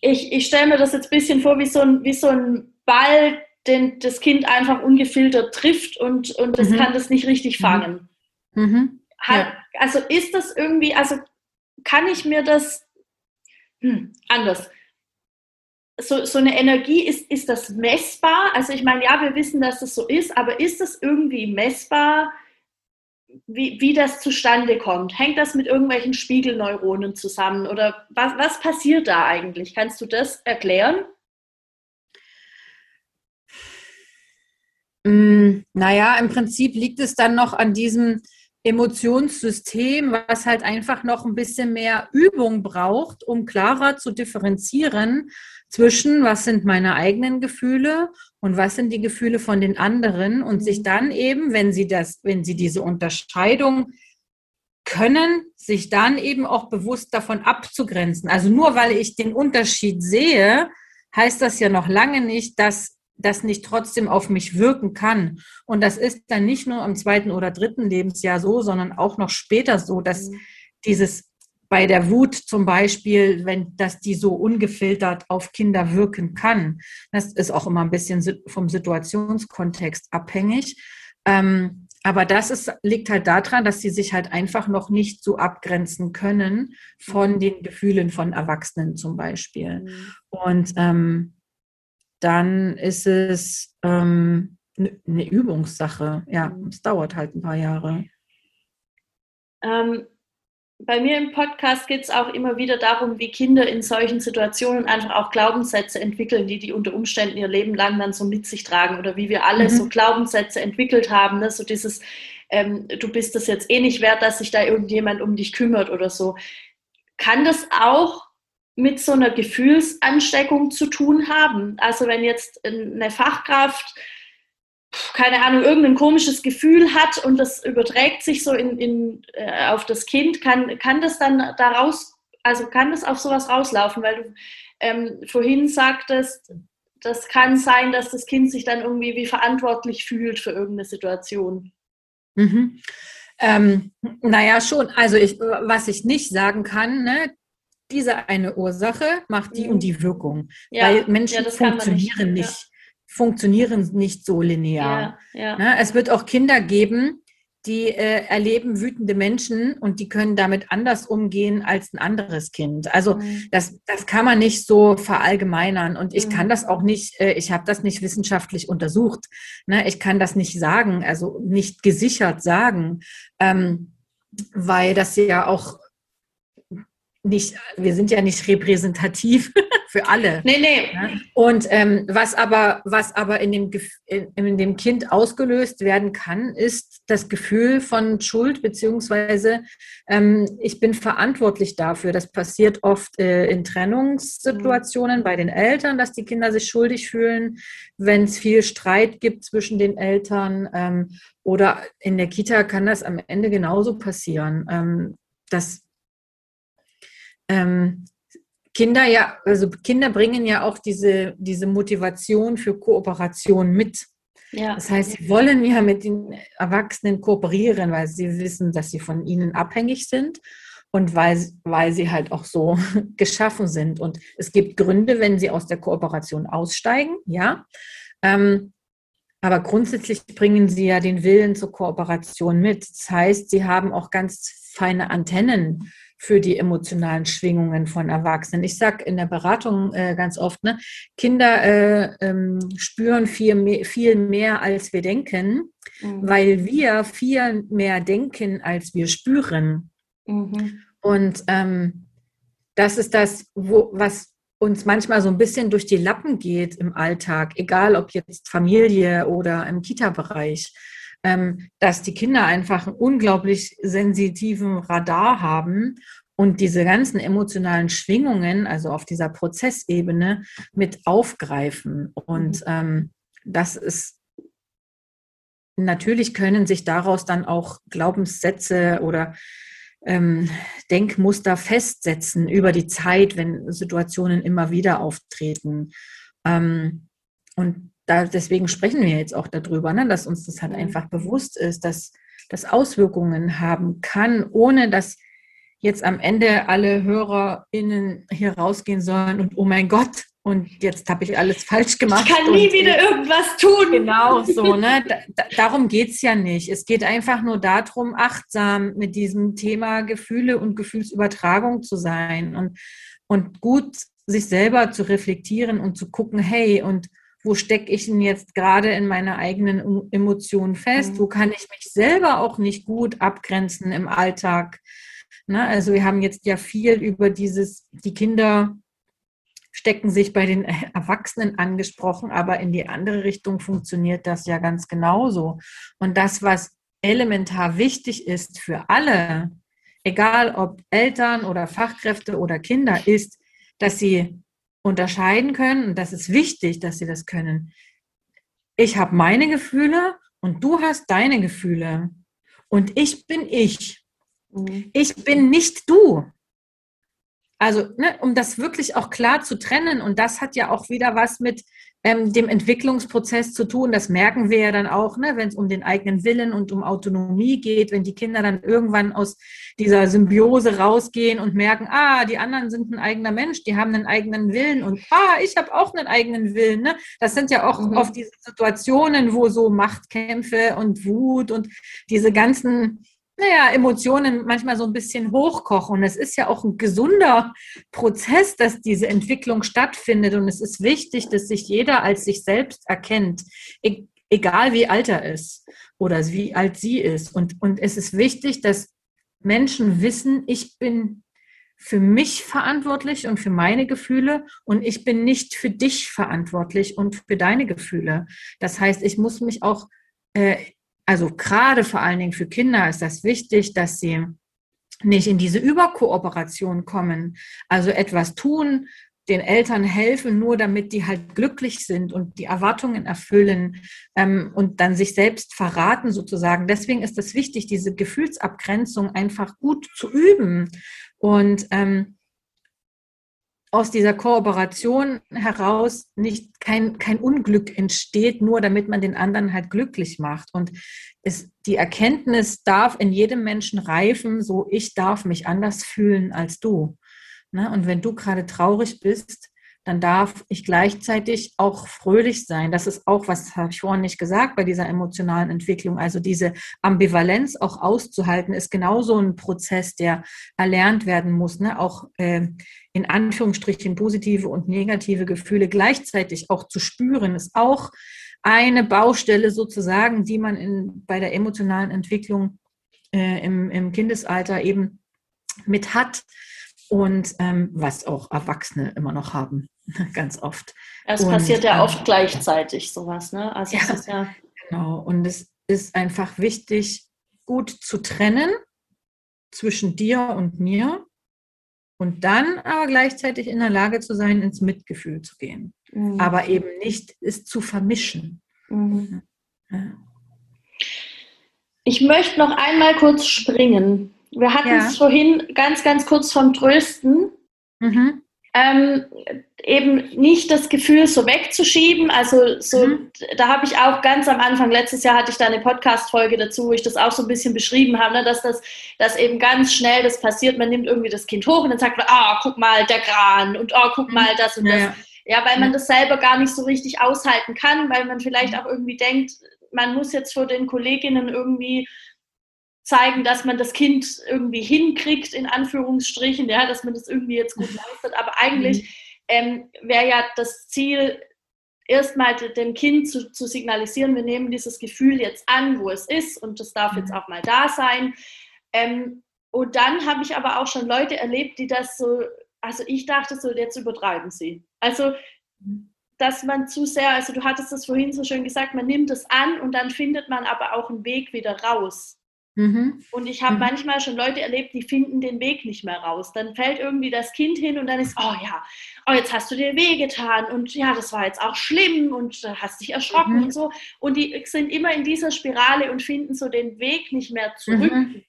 ich ich stelle mir das jetzt ein bisschen vor wie so ein, wie so ein Ball, den das Kind einfach ungefiltert trifft und, und das mhm. kann das nicht richtig mhm. fangen. Mhm. Hat, ja. Also ist das irgendwie, also kann ich mir das hm, anders. So, so eine Energie, ist, ist das messbar? Also ich meine, ja, wir wissen, dass das so ist, aber ist das irgendwie messbar, wie, wie das zustande kommt? Hängt das mit irgendwelchen Spiegelneuronen zusammen? Oder was, was passiert da eigentlich? Kannst du das erklären? Mm, naja, im Prinzip liegt es dann noch an diesem Emotionssystem, was halt einfach noch ein bisschen mehr Übung braucht, um klarer zu differenzieren zwischen, was sind meine eigenen Gefühle und was sind die Gefühle von den anderen und sich dann eben, wenn sie das, wenn sie diese Unterscheidung können, sich dann eben auch bewusst davon abzugrenzen. Also nur weil ich den Unterschied sehe, heißt das ja noch lange nicht, dass das nicht trotzdem auf mich wirken kann. Und das ist dann nicht nur im zweiten oder dritten Lebensjahr so, sondern auch noch später so, dass mhm. dieses bei der Wut zum Beispiel, wenn dass die so ungefiltert auf Kinder wirken kann. Das ist auch immer ein bisschen vom Situationskontext abhängig. Ähm, aber das ist, liegt halt daran, dass sie sich halt einfach noch nicht so abgrenzen können von mhm. den Gefühlen von Erwachsenen zum Beispiel. Mhm. Und ähm, dann ist es ähm, eine Übungssache. Ja, mhm. es dauert halt ein paar Jahre. Ähm, bei mir im Podcast geht es auch immer wieder darum, wie Kinder in solchen Situationen einfach auch Glaubenssätze entwickeln, die die unter Umständen ihr Leben lang dann so mit sich tragen oder wie wir alle mhm. so Glaubenssätze entwickelt haben. Ne? So dieses, ähm, du bist es jetzt eh nicht wert, dass sich da irgendjemand um dich kümmert oder so. Kann das auch mit so einer Gefühlsansteckung zu tun haben. Also wenn jetzt eine Fachkraft, keine Ahnung, irgendein komisches Gefühl hat und das überträgt sich so in, in, äh, auf das Kind, kann, kann das dann daraus, also kann das auf sowas rauslaufen, weil du ähm, vorhin sagtest, das kann sein, dass das Kind sich dann irgendwie wie verantwortlich fühlt für irgendeine Situation. Mhm. Ähm, naja, schon. Also ich, was ich nicht sagen kann, ne, diese eine Ursache macht die mhm. und die Wirkung. Ja. Weil Menschen ja, funktionieren nicht, nicht funktionieren nicht so linear. Ne? Es wird auch Kinder geben, die äh, erleben wütende Menschen und die können damit anders umgehen als ein anderes Kind. Also mhm. das, das kann man nicht so verallgemeinern und ich mhm. kann das auch nicht, äh, ich habe das nicht wissenschaftlich untersucht. Ne? Ich kann das nicht sagen, also nicht gesichert sagen, ähm, weil das ja auch nicht, wir sind ja nicht repräsentativ für alle. Nee, nee. Und ähm, was aber, was aber in dem, in, in, dem Kind ausgelöst werden kann, ist das Gefühl von Schuld, beziehungsweise ähm, ich bin verantwortlich dafür. Das passiert oft äh, in Trennungssituationen mhm. bei den Eltern, dass die Kinder sich schuldig fühlen, wenn es viel Streit gibt zwischen den Eltern. Ähm, oder in der Kita kann das am Ende genauso passieren. Ähm, dass ähm, Kinder ja, also Kinder bringen ja auch diese, diese Motivation für Kooperation mit. Ja. Das heißt, sie wollen ja mit den Erwachsenen kooperieren, weil sie wissen, dass sie von ihnen abhängig sind. und weil, weil sie halt auch so geschaffen sind. Und es gibt Gründe, wenn sie aus der Kooperation aussteigen, ja. Ähm, aber grundsätzlich bringen sie ja den Willen zur Kooperation mit. Das heißt, sie haben auch ganz feine Antennen für die emotionalen Schwingungen von Erwachsenen. Ich sage in der Beratung äh, ganz oft, ne, Kinder äh, ähm, spüren viel mehr, viel mehr, als wir denken, mhm. weil wir viel mehr denken, als wir spüren. Mhm. Und ähm, das ist das, wo, was uns manchmal so ein bisschen durch die Lappen geht im Alltag, egal ob jetzt Familie oder im Kita-Bereich, dass die Kinder einfach einen unglaublich sensitiven Radar haben und diese ganzen emotionalen Schwingungen, also auf dieser Prozessebene, mit aufgreifen. Und mhm. ähm, das ist natürlich können sich daraus dann auch Glaubenssätze oder ähm, Denkmuster festsetzen über die Zeit, wenn Situationen immer wieder auftreten. Ähm, und da, deswegen sprechen wir jetzt auch darüber, ne, dass uns das halt einfach bewusst ist, dass das Auswirkungen haben kann, ohne dass jetzt am Ende alle HörerInnen hier rausgehen sollen und oh mein Gott, und jetzt habe ich alles falsch gemacht. Ich kann nie wieder irgendwas tun. Genau so, ne? Da, darum geht es ja nicht. Es geht einfach nur darum, achtsam mit diesem Thema Gefühle und Gefühlsübertragung zu sein und, und gut sich selber zu reflektieren und zu gucken, hey, und wo stecke ich denn jetzt gerade in meiner eigenen Emotionen fest? Mhm. Wo kann ich mich selber auch nicht gut abgrenzen im Alltag? Ne? Also wir haben jetzt ja viel über dieses, die Kinder stecken sich bei den Erwachsenen angesprochen, aber in die andere Richtung funktioniert das ja ganz genauso. Und das, was elementar wichtig ist für alle, egal ob Eltern oder Fachkräfte oder Kinder, ist, dass sie unterscheiden können, und das ist wichtig, dass sie das können. Ich habe meine Gefühle und du hast deine Gefühle. Und ich bin ich. Mhm. Ich bin nicht du. Also, ne, um das wirklich auch klar zu trennen, und das hat ja auch wieder was mit ähm, dem Entwicklungsprozess zu tun. Das merken wir ja dann auch, ne, wenn es um den eigenen Willen und um Autonomie geht, wenn die Kinder dann irgendwann aus dieser Symbiose rausgehen und merken, ah, die anderen sind ein eigener Mensch, die haben einen eigenen Willen und ah, ich habe auch einen eigenen Willen. Ne? Das sind ja auch mhm. oft diese Situationen, wo so Machtkämpfe und Wut und diese ganzen naja, Emotionen manchmal so ein bisschen hochkochen. Und es ist ja auch ein gesunder Prozess, dass diese Entwicklung stattfindet. Und es ist wichtig, dass sich jeder als sich selbst erkennt, e-, egal wie alt er ist oder wie alt sie ist. Und, und es ist wichtig, dass Menschen wissen, ich bin für mich verantwortlich und für meine Gefühle und ich bin nicht für dich verantwortlich und für deine Gefühle. Das heißt, ich muss mich auch äh, also gerade vor allen Dingen für Kinder ist das wichtig, dass sie nicht in diese Überkooperation kommen, also etwas tun, den Eltern helfen, nur damit die halt glücklich sind und die Erwartungen erfüllen ähm, und dann sich selbst verraten sozusagen. Deswegen ist es wichtig, diese Gefühlsabgrenzung einfach gut zu üben und ähm, aus dieser Kooperation heraus nicht kein, kein Unglück entsteht, nur damit man den anderen halt glücklich macht. Und es, die Erkenntnis darf in jedem Menschen reifen, so ich darf mich anders fühlen als du. Ne? Und wenn du gerade traurig bist, dann darf ich gleichzeitig auch fröhlich sein. Das ist auch, was habe ich vorhin nicht gesagt, bei dieser emotionalen Entwicklung. Also diese Ambivalenz auch auszuhalten, ist genauso ein Prozess, der erlernt werden muss. Ne? Auch äh, in Anführungsstrichen positive und negative Gefühle gleichzeitig auch zu spüren, ist auch eine Baustelle sozusagen, die man in, bei der emotionalen Entwicklung äh, im, im Kindesalter eben mit hat und ähm, was auch Erwachsene immer noch haben, ganz oft. Es und, passiert ja oft gleichzeitig sowas, ne? Also ja, ja genau. Und es ist einfach wichtig, gut zu trennen zwischen dir und mir und dann aber gleichzeitig in der Lage zu sein, ins Mitgefühl zu gehen. Mhm. Aber eben nicht es zu vermischen. Mhm. Ja. Ich möchte noch einmal kurz springen. Wir hatten ja. es vorhin ganz, ganz kurz vom Trösten. Mhm. Ähm, eben nicht das Gefühl so wegzuschieben. Also so, mhm. da habe ich auch ganz am Anfang, letztes Jahr hatte ich da eine Podcast-Folge dazu, wo ich das auch so ein bisschen beschrieben habe, ne, dass das dass eben ganz schnell das passiert. Man nimmt irgendwie das Kind hoch und dann sagt man, ah, oh, guck mal, der Kran und oh, guck mhm. mal das und ja, das. Ja, weil man das selber gar nicht so richtig aushalten kann, weil man vielleicht auch irgendwie denkt, man muss jetzt vor den Kolleginnen irgendwie zeigen, dass man das Kind irgendwie hinkriegt, in Anführungsstrichen, ja, dass man das irgendwie jetzt gut leistet. Aber eigentlich mhm. ähm, wäre ja das Ziel, erstmal dem Kind zu, zu, signalisieren, wir nehmen dieses Gefühl jetzt an, wo es ist und das darf jetzt mhm. auch mal da sein. Ähm, und dann habe ich aber auch schon Leute erlebt, die das so, also ich dachte so, jetzt übertreiben sie. Also, dass man zu sehr, also du hattest das vorhin so schön gesagt, man nimmt es an und dann findet man aber auch einen Weg wieder raus. Mhm. Und ich habe mhm. manchmal schon Leute erlebt, die finden den Weg nicht mehr raus. Dann fällt irgendwie das Kind hin und dann ist, oh ja, oh, jetzt hast du dir wehgetan und ja, das war jetzt auch schlimm und hast dich erschrocken mhm. und so. Und die sind immer in dieser Spirale und finden so den Weg nicht mehr zurück. Mhm.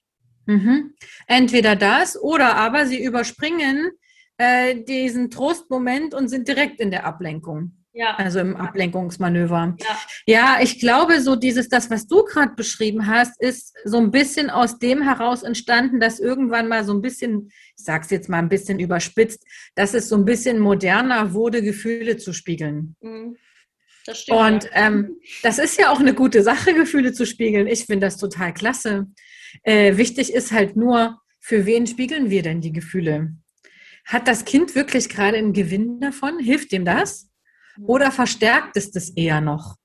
mhm. Entweder das oder aber sie überspringen äh, diesen Trostmoment und sind direkt in der Ablenkung. Ja. Also im Ablenkungsmanöver. Ja. ja, ich glaube, so dieses, das, was du gerade beschrieben hast, ist so ein bisschen aus dem heraus entstanden, dass irgendwann mal so ein bisschen, ich sag's jetzt mal ein bisschen überspitzt, dass es so ein bisschen moderner wurde, Gefühle zu spiegeln. Mhm. Das stimmt. Und ähm, das ist ja auch eine gute Sache, Gefühle zu spiegeln. Ich finde das total klasse. Äh, wichtig ist halt nur, für wen spiegeln wir denn die Gefühle? Hat das Kind wirklich gerade einen Gewinn davon? Hilft dem das? Oder verstärkt es das eher noch?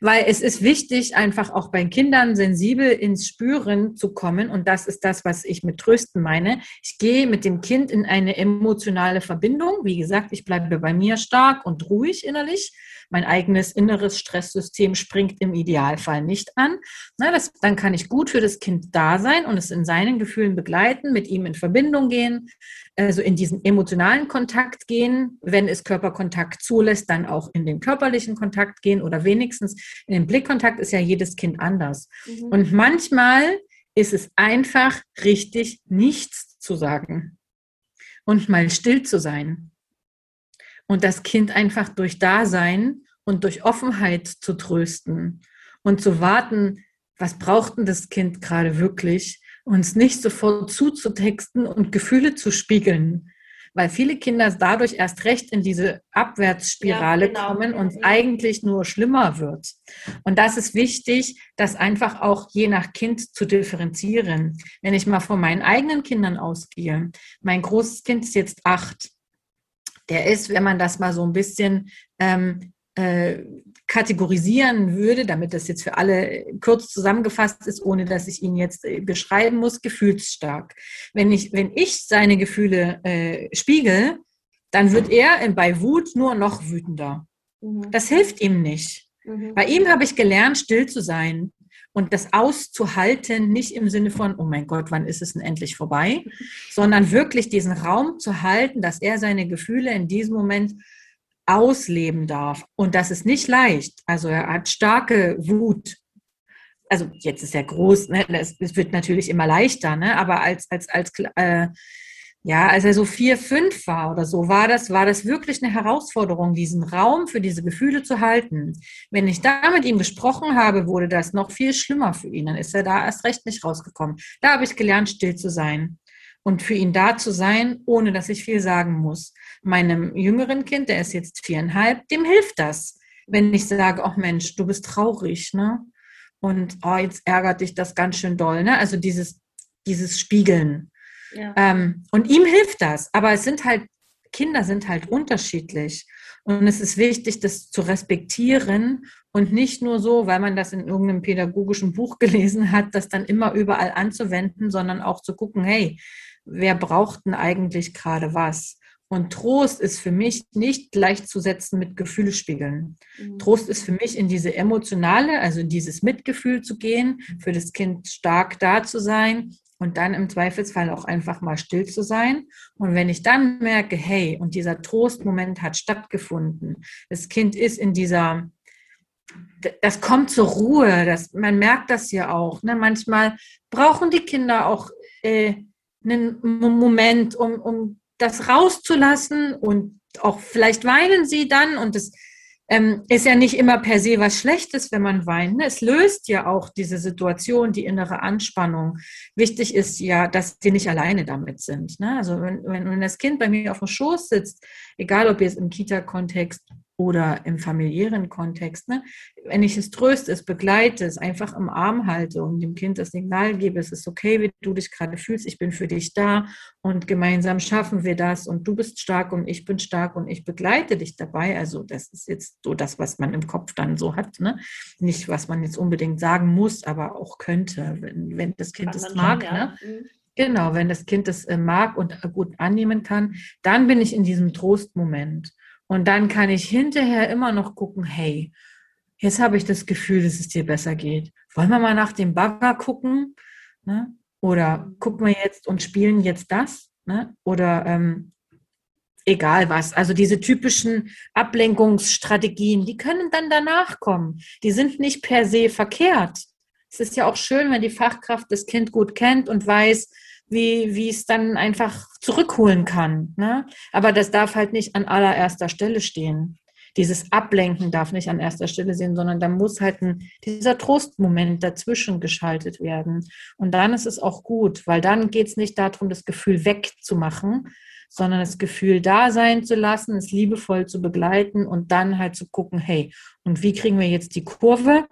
Weil es ist wichtig, einfach auch bei Kindern sensibel ins Spüren zu kommen. Und das ist das, was ich mit Trösten meine. Ich gehe mit dem Kind in eine emotionale Verbindung. Wie gesagt, ich bleibe bei mir stark und ruhig innerlich mein eigenes inneres Stresssystem springt im Idealfall nicht an. Na, das, dann kann ich gut für das Kind da sein und es in seinen Gefühlen begleiten, mit ihm in Verbindung gehen, also in diesen emotionalen Kontakt gehen, wenn es Körperkontakt zulässt, dann auch in den körperlichen Kontakt gehen oder wenigstens in den Blickkontakt ist ja jedes Kind anders. Mhm. Und manchmal ist es einfach richtig, nichts zu sagen und mal still zu sein und das Kind einfach durch Dasein und durch Offenheit zu trösten und zu warten, was braucht denn das Kind gerade wirklich, uns nicht sofort zuzutexten und Gefühle zu spiegeln, weil viele Kinder dadurch erst recht in diese Abwärtsspirale ja, genau. kommen und es mhm. eigentlich nur schlimmer wird. Und das ist wichtig, das einfach auch je nach Kind zu differenzieren. Wenn ich mal von meinen eigenen Kindern ausgehe, mein großes Kind ist jetzt acht der ist, wenn man das mal so ein bisschen ähm, äh, kategorisieren würde, damit das jetzt für alle kurz zusammengefasst ist, ohne dass ich ihn jetzt äh, beschreiben muss, gefühlsstark. Wenn ich, wenn ich seine Gefühle äh, spiegel, dann wird er bei Wut nur noch wütender. Mhm. Das hilft ihm nicht. Mhm. Bei ihm habe ich gelernt, still zu sein und das auszuhalten, nicht im Sinne von, oh mein Gott, wann ist es denn endlich vorbei, sondern wirklich diesen Raum zu halten, dass er seine Gefühle in diesem Moment ausleben darf. Und das ist nicht leicht. Also er hat starke Wut. Also jetzt ist er groß, ne? es wird natürlich immer leichter, ne? aber als, als, als äh, ja, als er so vier, fünf war oder so, war das, war das wirklich eine Herausforderung, diesen Raum für diese Gefühle zu halten. Wenn ich da mit ihm gesprochen habe, wurde das noch viel schlimmer für ihn. Dann ist er da erst recht nicht rausgekommen. Da habe ich gelernt, still zu sein und für ihn da zu sein, ohne dass ich viel sagen muss. Meinem jüngeren Kind, der ist jetzt viereinhalb, dem hilft das. Wenn ich sage, ach Mensch, du bist traurig, ne? Und oh, jetzt ärgert dich das ganz schön doll, ne? Also dieses, dieses Spiegeln. Ähm, und ihm hilft das. Aber es sind halt, Kinder sind halt unterschiedlich. Und es ist wichtig, das zu respektieren und nicht nur so, weil man das in irgendeinem pädagogischen Buch gelesen hat, das dann immer überall anzuwenden, sondern auch zu gucken, hey, wer braucht denn eigentlich gerade was? Und Trost ist für mich nicht gleichzusetzen mit Gefühlspiegeln. Mhm. Trost ist für mich in diese emotionale, also in dieses Mitgefühl zu gehen, für das Kind stark da zu sein und dann im Zweifelsfall auch einfach mal still zu sein. Und wenn ich dann merke, hey, und dieser Trostmoment hat stattgefunden, das Kind ist in dieser, das kommt zur Ruhe, das, man merkt das ja auch. Ne? Manchmal brauchen die Kinder auch äh, einen Moment, um, um das rauszulassen und auch vielleicht weinen sie dann und es ähm, ist ja nicht immer per se was Schlechtes, wenn man weint. Ne? Es löst ja auch diese Situation, die innere Anspannung. Wichtig ist ja, dass sie nicht alleine damit sind. Ne? Also wenn, wenn das Kind bei mir auf dem Schoß sitzt, egal ob jetzt im Kita-Kontext oder im familiären Kontext, ne? wenn ich es tröste, es begleite, es einfach im Arm halte und dem Kind das Signal gebe, es ist okay, wie du dich gerade fühlst, ich bin für dich da und gemeinsam schaffen wir das und du bist stark und ich bin stark und ich begleite dich dabei. Also das ist jetzt so das, was man im Kopf dann so hat, ne? nicht was man jetzt unbedingt sagen muss, aber auch könnte, wenn, wenn das Kind es mag. Ja. Ne? Mhm. Genau, wenn das Kind es äh, mag und gut annehmen kann, dann bin ich in diesem Trostmoment. Und dann kann ich hinterher immer noch gucken, hey, jetzt habe ich das Gefühl, dass es dir besser geht. Wollen wir mal nach dem Bagger gucken? Ne? Oder gucken wir jetzt und spielen jetzt das? Ne? Oder ähm, egal was. Also diese typischen Ablenkungsstrategien, die können dann danach kommen. Die sind nicht per se verkehrt. Es ist ja auch schön, wenn die Fachkraft das Kind gut kennt und weiß, wie, wie es dann einfach zurückholen kann. Ne? Aber das darf halt nicht an allererster Stelle stehen. Dieses Ablenken darf nicht an erster Stelle sehen, sondern da muss halt ein, dieser Trostmoment dazwischen geschaltet werden. Und dann ist es auch gut, weil dann geht es nicht darum, das Gefühl wegzumachen, sondern das Gefühl da sein zu lassen, es liebevoll zu begleiten und dann halt zu gucken, hey, und wie kriegen wir jetzt die Kurve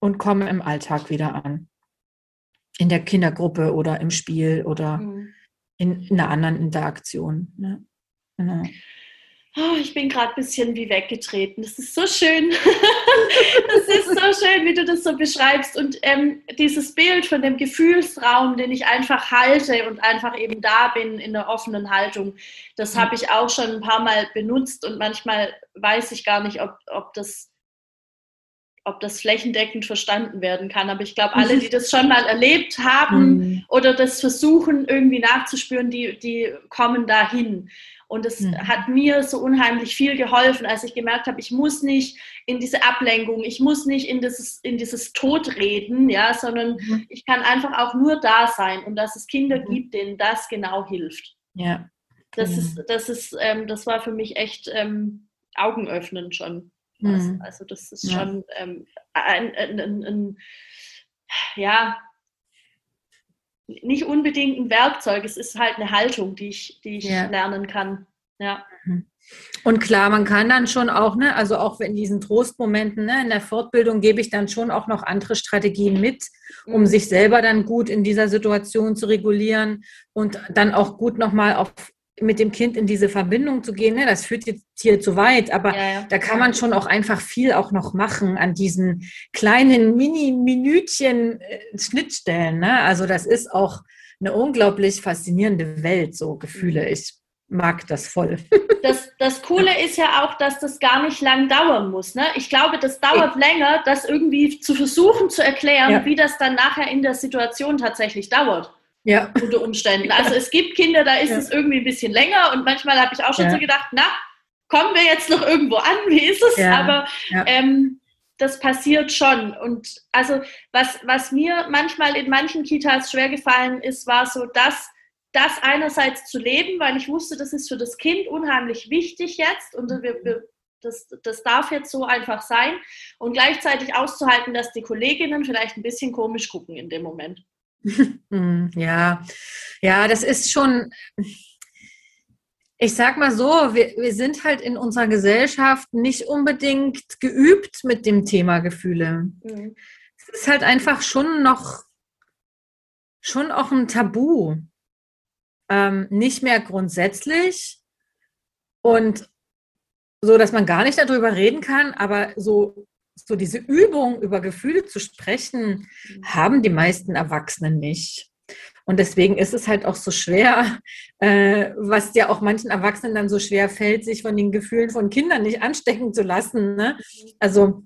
und kommen im Alltag wieder an in der Kindergruppe oder im Spiel oder mhm. in, in, einer anderen Interaktion. Ne? Genau. Oh, ich bin gerade ein bisschen wie weggetreten. Das ist so schön. das ist so schön, wie du das so beschreibst. Und ähm, dieses Bild von dem Gefühlsraum, den ich einfach halte und einfach eben da bin in der offenen Haltung, das mhm. habe ich auch schon ein paar Mal benutzt und manchmal weiß ich gar nicht, ob, ob das ob das flächendeckend verstanden werden kann. Aber ich glaube, alle, die das schon mal erlebt haben mhm. oder das versuchen irgendwie nachzuspüren, die, die kommen dahin. Und es mhm. hat mir so unheimlich viel geholfen, als ich gemerkt habe, ich muss nicht in diese Ablenkung, ich muss nicht in dieses, in dieses Todreden, ja, sondern mhm. ich kann einfach auch nur da sein und dass es Kinder mhm. gibt, denen das genau hilft. Ja. Das ist, das ist, ähm, das war für mich echt ähm, augenöffnend schon. Mhm. Also das ist ja. schon ähm, ein, ein, ein, ein, ja, nicht unbedingt ein Werkzeug, es ist halt eine Haltung, die ich, die ich ja. lernen kann. Ja. Mhm. Und klar, man kann dann schon auch, ne, also auch in diesen Trostmomenten, ne, in der Fortbildung gebe ich dann schon auch noch andere Strategien mit, um mhm. sich selber dann gut in dieser Situation zu regulieren und dann auch gut nochmal auf mit dem Kind in diese Verbindung zu gehen, ne, das führt jetzt hier zu weit, aber ja, ja. da kann man schon auch einfach viel auch noch machen an diesen kleinen Mini-Minütchen äh, Schnittstellen. Ne? Also das ist auch eine unglaublich faszinierende Welt, so Gefühle. Ich mag das voll. Das, das Coole ist ja auch, dass das gar nicht lang dauern muss. Ne? Ich glaube, das dauert ich. länger, das irgendwie zu versuchen zu erklären, ja. wie das dann nachher in der Situation tatsächlich dauert ja. unter Umständen. Also es gibt Kinder, da ist ja. es irgendwie ein bisschen länger und manchmal habe ich auch schon ja. so gedacht, na, kommen wir jetzt noch irgendwo an, wie ist es? Aber ähm, das passiert schon. Und also was, was mir manchmal in manchen Kitas schwer gefallen ist, war so, dass das einerseits zu leben, weil ich wusste, das ist für das Kind unheimlich wichtig jetzt und wir, wir, das, das darf jetzt so einfach sein und gleichzeitig auszuhalten, dass die Kolleginnen vielleicht ein bisschen komisch gucken in dem Moment. Hm, ja, ja, das ist schon, ich sag mal so, wir, wir sind halt in unserer Gesellschaft nicht unbedingt geübt mit dem Thema Gefühle. Mhm. Es ist halt einfach schon noch, schon auch ein Tabu. Ähm, nicht mehr grundsätzlich und so, dass man gar nicht darüber reden kann, aber so so diese Übung über Gefühle zu sprechen, mhm. haben die meisten Erwachsenen nicht. Und deswegen ist es halt auch so schwer, äh, was ja auch manchen Erwachsenen dann so schwer fällt, sich von den Gefühlen von Kindern nicht anstecken zu lassen. Ne? Also,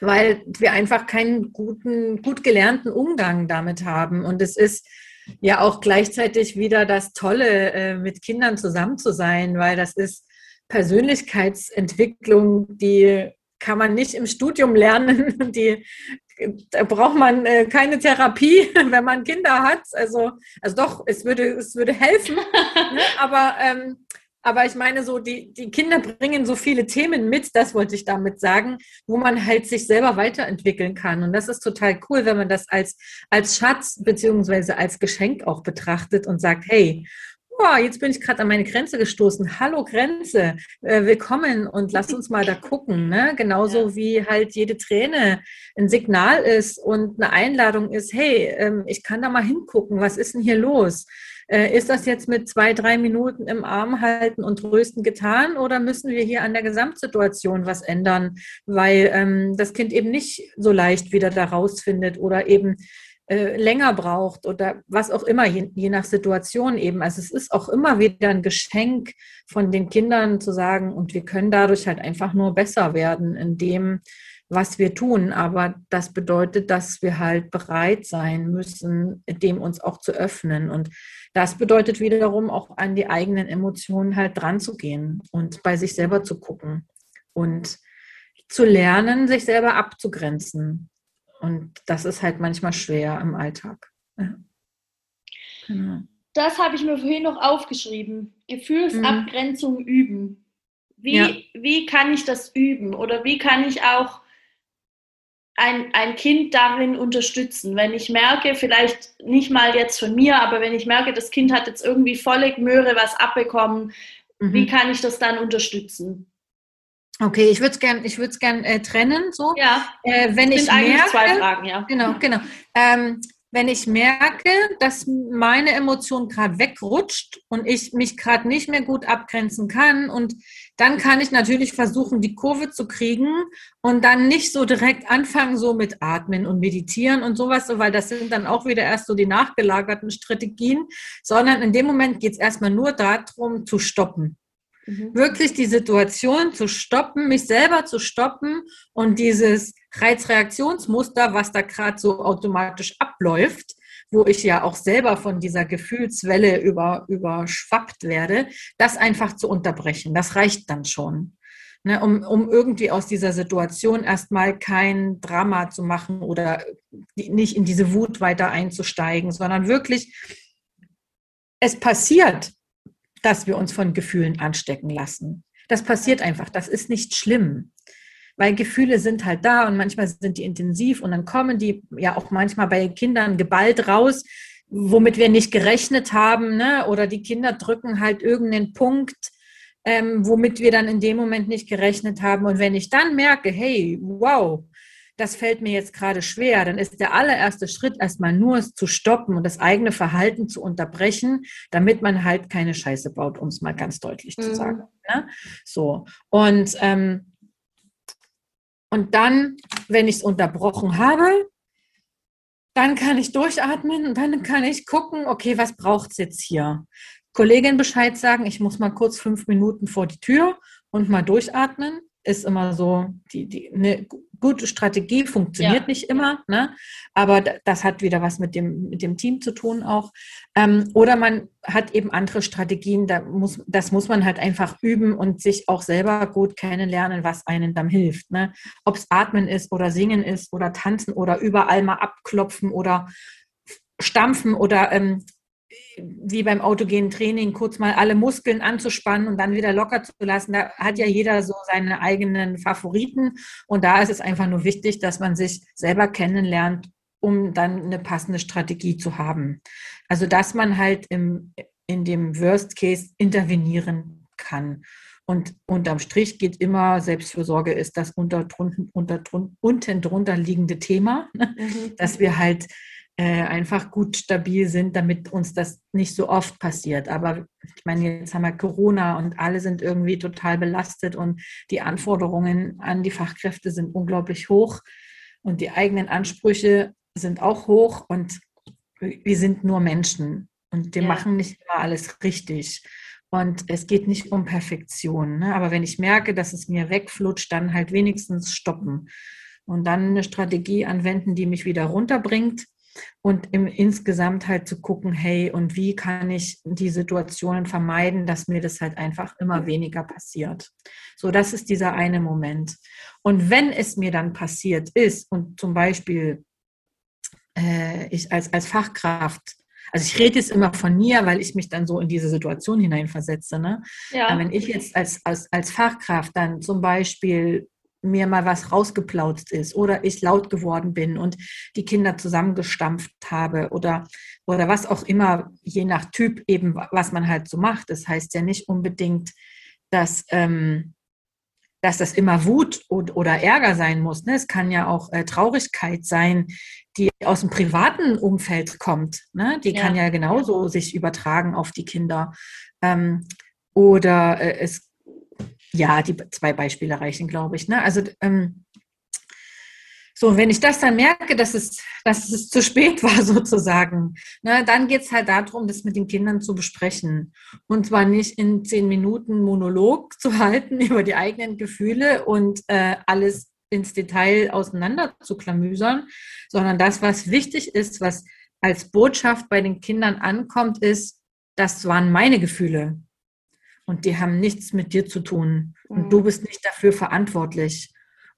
weil wir einfach keinen guten, gut gelernten Umgang damit haben. Und es ist ja auch gleichzeitig wieder das Tolle, äh, mit Kindern zusammen zu sein, weil das ist Persönlichkeitsentwicklung, die kann man nicht im Studium lernen. Die da braucht man äh, keine Therapie, wenn man Kinder hat. Also, also doch, es würde, es würde helfen. ne? Aber ähm, aber ich meine, so die, die Kinder bringen so viele Themen mit, das wollte ich damit sagen, wo man halt sich selber weiterentwickeln kann. Und das ist total cool, wenn man das als, als Schatz beziehungsweise als Geschenk auch betrachtet und sagt, hey, oh, jetzt bin ich gerade an meine Grenze gestoßen. Hallo Grenze, äh, willkommen und lass uns mal da gucken. Ne? Genauso ja. wie halt jede Träne ein Signal ist und eine Einladung ist, hey, ähm, ich kann da mal hingucken, was ist denn hier los? Äh, ist das jetzt mit zwei, drei Minuten im Arm halten und trösten getan oder müssen wir hier an der Gesamtsituation was ändern, weil ähm, das Kind eben nicht so leicht wieder da rausfindet oder eben äh, länger braucht oder was auch immer, je, je, nach Situation eben. Also es ist auch immer wieder ein Geschenk von den Kindern zu sagen, und wir können dadurch halt einfach nur besser werden in dem, was wir tun. Aber das bedeutet, dass wir halt bereit sein müssen, dem uns auch zu öffnen. Und das bedeutet wiederum auch an die eigenen Emotionen halt dran zu gehen und bei sich selber zu gucken und zu lernen, sich selber abzugrenzen. Und das ist halt manchmal schwer im Alltag. Ja. Genau. Das habe ich mir vorhin noch aufgeschrieben. Gefühlsabgrenzung mhm. üben. Wie, ja. wie kann ich das üben? Oder wie kann ich auch ein, ein Kind darin unterstützen. Wenn ich merke, vielleicht nicht mal jetzt von mir, aber wenn ich merke, das Kind hat jetzt irgendwie volle Möhre was abbekommen, mhm. wie kann ich das dann unterstützen? Okay, ich würde es gerne ich gern, äh, trennen. So. Ja, äh, wenn ich merke, zwei Fragen, ja. Genau, genau. Ähm, wenn ich merke, dass meine Emotion gerade wegrutscht und ich mich gerade nicht mehr gut abgrenzen kann und dann kann ich natürlich versuchen, die Kurve zu kriegen und dann nicht so direkt anfangen, so mit Atmen und Meditieren und sowas, weil das sind dann auch wieder erst so die nachgelagerten Strategien, sondern in dem Moment geht es erstmal nur darum, zu stoppen. Mhm. Wirklich die Situation zu stoppen, mich selber zu stoppen und dieses Reizreaktionsmuster, was da gerade so automatisch abläuft, wo ich ja auch selber von dieser Gefühlswelle über, überschwappt werde, das einfach zu unterbrechen. Das reicht dann schon. Ne, um, um irgendwie aus dieser Situation erstmal kein Drama zu machen oder nicht in diese Wut weiter einzusteigen, sondern wirklich, es passiert dass wir uns von Gefühlen anstecken lassen. Das passiert einfach, das ist nicht schlimm. Weil Gefühle sind halt da und manchmal sind die intensiv und dann kommen die ja auch manchmal bei Kindern geballt raus, womit wir nicht gerechnet haben, ne? oder die Kinder drücken halt irgendeinen Punkt, ähm, womit wir dann in dem Moment nicht gerechnet haben. Und wenn ich dann merke, hey, wow, das fällt mir jetzt gerade schwer, dann ist der allererste Schritt erstmal nur es zu stoppen und das eigene Verhalten zu unterbrechen, damit man halt keine Scheiße baut, um es mal ganz deutlich mhm. zu sagen. Ne? So. Und, ähm, und dann, wenn ich es unterbrochen habe, dann kann ich durchatmen und dann kann ich gucken, okay, was braucht es jetzt hier? Kollegin Bescheid sagen, ich muss mal kurz fünf Minuten vor die Tür und mal durchatmen ist immer so, die, die, eine gute Strategie funktioniert ja. nicht immer, ne? aber das hat wieder was mit dem, mit dem Team zu tun auch. Ähm, oder man hat eben andere Strategien, da muss, das muss man halt einfach üben und sich auch selber gut kennenlernen, was einen dann hilft. Ne? Ob es Atmen ist oder Singen ist oder Tanzen oder überall mal abklopfen oder stampfen oder ähm, wie beim autogenen Training kurz mal alle Muskeln anzuspannen und dann wieder locker zu lassen. Da hat ja jeder so seine eigenen Favoriten. Und da ist es einfach nur wichtig, dass man sich selber kennenlernt, um dann eine passende Strategie zu haben. Also, dass man halt im, in dem Worst Case intervenieren kann. Und unterm Strich geht immer, Selbstfürsorge ist das unter, unter, unten drunter liegende Thema, mhm. dass wir halt äh, einfach gut stabil sind, damit uns das nicht so oft passiert. Aber ich meine, jetzt haben wir Corona und alle sind irgendwie total belastet und die Anforderungen an die Fachkräfte sind unglaublich hoch und die eigenen Ansprüche sind auch hoch und wir sind nur Menschen und wir ja. machen nicht immer alles richtig. Und es geht nicht um Perfektion. Ne? Aber wenn ich merke, dass es mir wegflutscht, dann halt wenigstens stoppen und dann eine Strategie anwenden, die mich wieder runterbringt und im, insgesamt halt zu gucken, hey, und wie kann ich die Situationen vermeiden, dass mir das halt einfach immer weniger passiert. So, das ist dieser eine Moment. Und wenn es mir dann passiert ist und zum Beispiel äh, ich als, als Fachkraft also ich rede jetzt immer von mir, weil ich mich dann so in diese Situation hineinversetze. Ne? Ja. Wenn ich jetzt als, als, als Fachkraft dann zum Beispiel mir mal was rausgeplautzt ist oder ich laut geworden bin und die Kinder zusammengestampft habe oder, oder was auch immer, je nach Typ eben, was man halt so macht. Das heißt ja nicht unbedingt, dass, ähm, dass das immer Wut oder Ärger sein muss. Ne? Es kann ja auch äh, Traurigkeit sein, die aus dem privaten Umfeld kommt. Ne? Die ja. kann ja genauso sich übertragen auf die Kinder. Ähm, oder äh, es ja, die zwei Beispiele reichen, glaube ich. Ne? Also ähm, so, wenn ich das dann merke, dass es, dass es zu spät war, sozusagen, ne, dann geht es halt darum, das mit den Kindern zu besprechen. Und zwar nicht in zehn Minuten Monolog zu halten über die eigenen Gefühle und äh, alles ins Detail auseinander zu klamüsern, sondern das, was wichtig ist, was als Botschaft bei den Kindern ankommt, ist, das waren meine Gefühle und die haben nichts mit dir zu tun und mhm. du bist nicht dafür verantwortlich.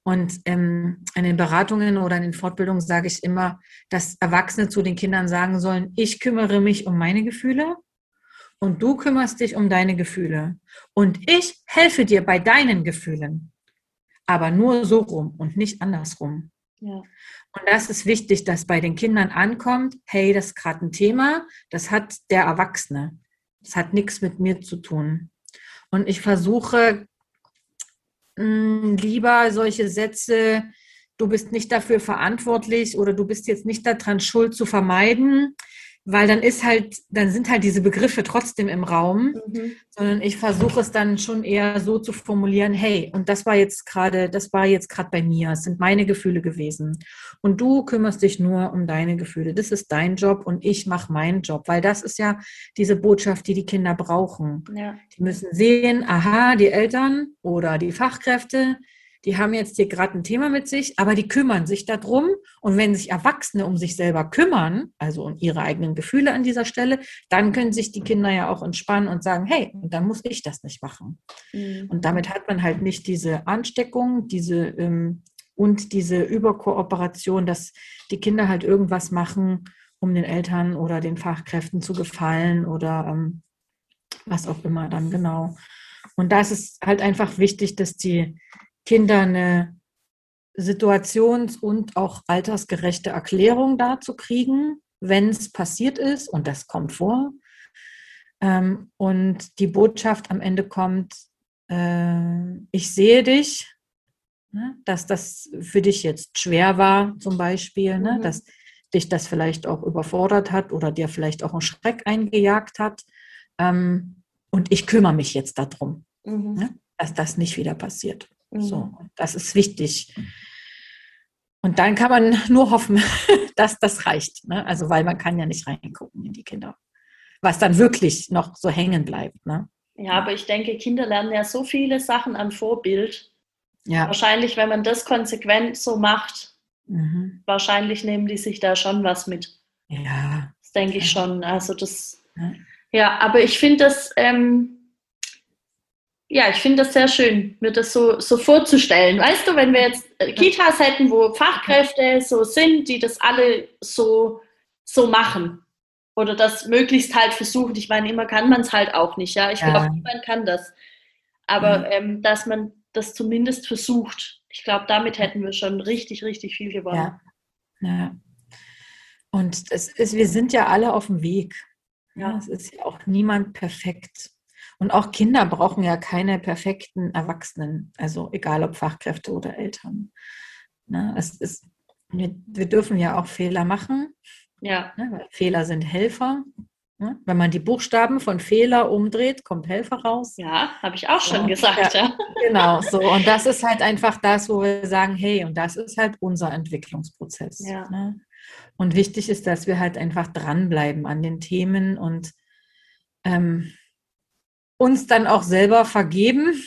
Und ähm, in den Beratungen oder in den Fortbildungen sage ich immer, dass Erwachsene zu den Kindern sagen sollen, ich kümmere mich um meine Gefühle und du kümmerst dich um deine Gefühle. Und ich helfe dir bei deinen Gefühlen. Aber nur so rum und nicht andersrum. Ja. Und das ist wichtig, dass bei den Kindern ankommt, hey, das ist gerade ein Thema, das hat der Erwachsene. Das hat nichts mit mir zu tun. Und ich versuche mh, hm, lieber solche Sätze, du bist nicht dafür verantwortlich oder du bist jetzt nicht daran schuld zu vermeiden, weil dann ist halt, dann sind halt diese Begriffe trotzdem im Raum, mhm. sondern ich versuche es dann schon eher so zu formulieren, hey, und das war jetzt gerade, das war jetzt gerade bei mir, es sind meine Gefühle gewesen. Und du kümmerst dich nur um deine Gefühle. Das ist dein Job und ich mache meinen Job, weil das ist ja diese Botschaft, die die Kinder brauchen. Ja. Die müssen sehen, aha, die Eltern oder die Fachkräfte, die haben jetzt hier gerade ein Thema mit sich, aber die kümmern sich darum. Und wenn sich Erwachsene um sich selber kümmern, also um ihre eigenen Gefühle an dieser Stelle, dann können sich die Kinder ja auch entspannen und sagen, hey, dann muss ich das nicht machen. Mhm. Und damit hat man halt nicht diese Ansteckung, diese ähm, und diese Überkooperation, dass die Kinder halt irgendwas machen, um den Eltern oder den Fachkräften zu gefallen oder ähm, was auch immer dann genau. Und da ist es halt einfach wichtig, dass die Kinder eine situations- und auch altersgerechte Erklärung dazu kriegen, wenn es passiert ist, und das kommt vor. Ähm, und die Botschaft am Ende kommt, äh, ich sehe dich, ne, dass das für dich jetzt schwer war, zum Beispiel, ne, mhm. dass dich das vielleicht auch überfordert hat oder dir vielleicht auch einen Schreck eingejagt hat. Ähm, und ich kümmere mich jetzt darum, mhm. ne, dass das nicht wieder passiert. So, mhm. das ist wichtig. Und dann kann man nur hoffen, dass das reicht. Ne? Also, weil man kann ja nicht reingucken in die Kinder, was dann wirklich noch so hängen bleibt. Ne? Ja, aber ich denke, Kinder lernen ja so viele Sachen an Vorbild. Ja. Wahrscheinlich, wenn man das konsequent so macht, mhm. wahrscheinlich nehmen die sich da schon was mit. Ja. Das denke ich schon. Also das. Ja, ja aber ich finde das. Ähm, ja, ich finde das sehr schön, mir das so, so vorzustellen. Weißt du, wenn wir jetzt äh, Kitas hätten, wo Fachkräfte so sind, die das alle so, so machen oder das möglichst halt versuchen. Ich meine, immer kann man es halt auch nicht, ja. Ich ja. glaube, niemand kann das. Aber mhm. ähm, dass man das zumindest versucht, ich glaube, damit hätten wir schon richtig, richtig viel gewonnen. Ja. ja. Und es ist, wir sind ja alle auf dem Weg. Ja. Es ist ja auch niemand perfekt. Und auch Kinder brauchen ja keine perfekten Erwachsenen, also egal ob Fachkräfte oder Eltern. Ne, es ist, wir, wir dürfen ja auch Fehler machen. Ja. Ne, Fehler sind Helfer. Ne? Wenn man die Buchstaben von Fehler umdreht, kommt Helfer raus. Ja, habe ich auch schon ja, gesagt. Ja. Genau, so. Und das ist halt einfach das, wo wir sagen, hey, und das ist halt unser Entwicklungsprozess. Ja. Ne? Und wichtig ist, dass wir halt einfach dranbleiben an den Themen und ähm, uns dann auch selber vergeben,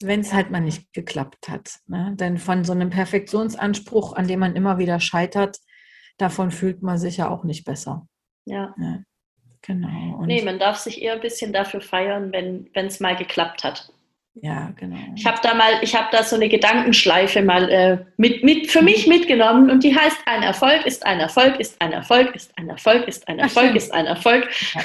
wenn es halt mal nicht geklappt hat. Ne? Denn von so einem Perfektionsanspruch, an dem man immer wieder scheitert, davon fühlt man sich ja auch nicht besser. Ja. ja genau. Und nee, man darf sich eher ein bisschen dafür feiern, wenn es mal geklappt hat. Ja, genau. Ich habe da mal, ich habe da so eine Gedankenschleife mal äh, mit, mit, für mich mitgenommen und die heißt, ein Erfolg ist ein Erfolg, ist ein Erfolg, ist ein Erfolg, ist ein Erfolg, Ach, ist ein Erfolg. Ja.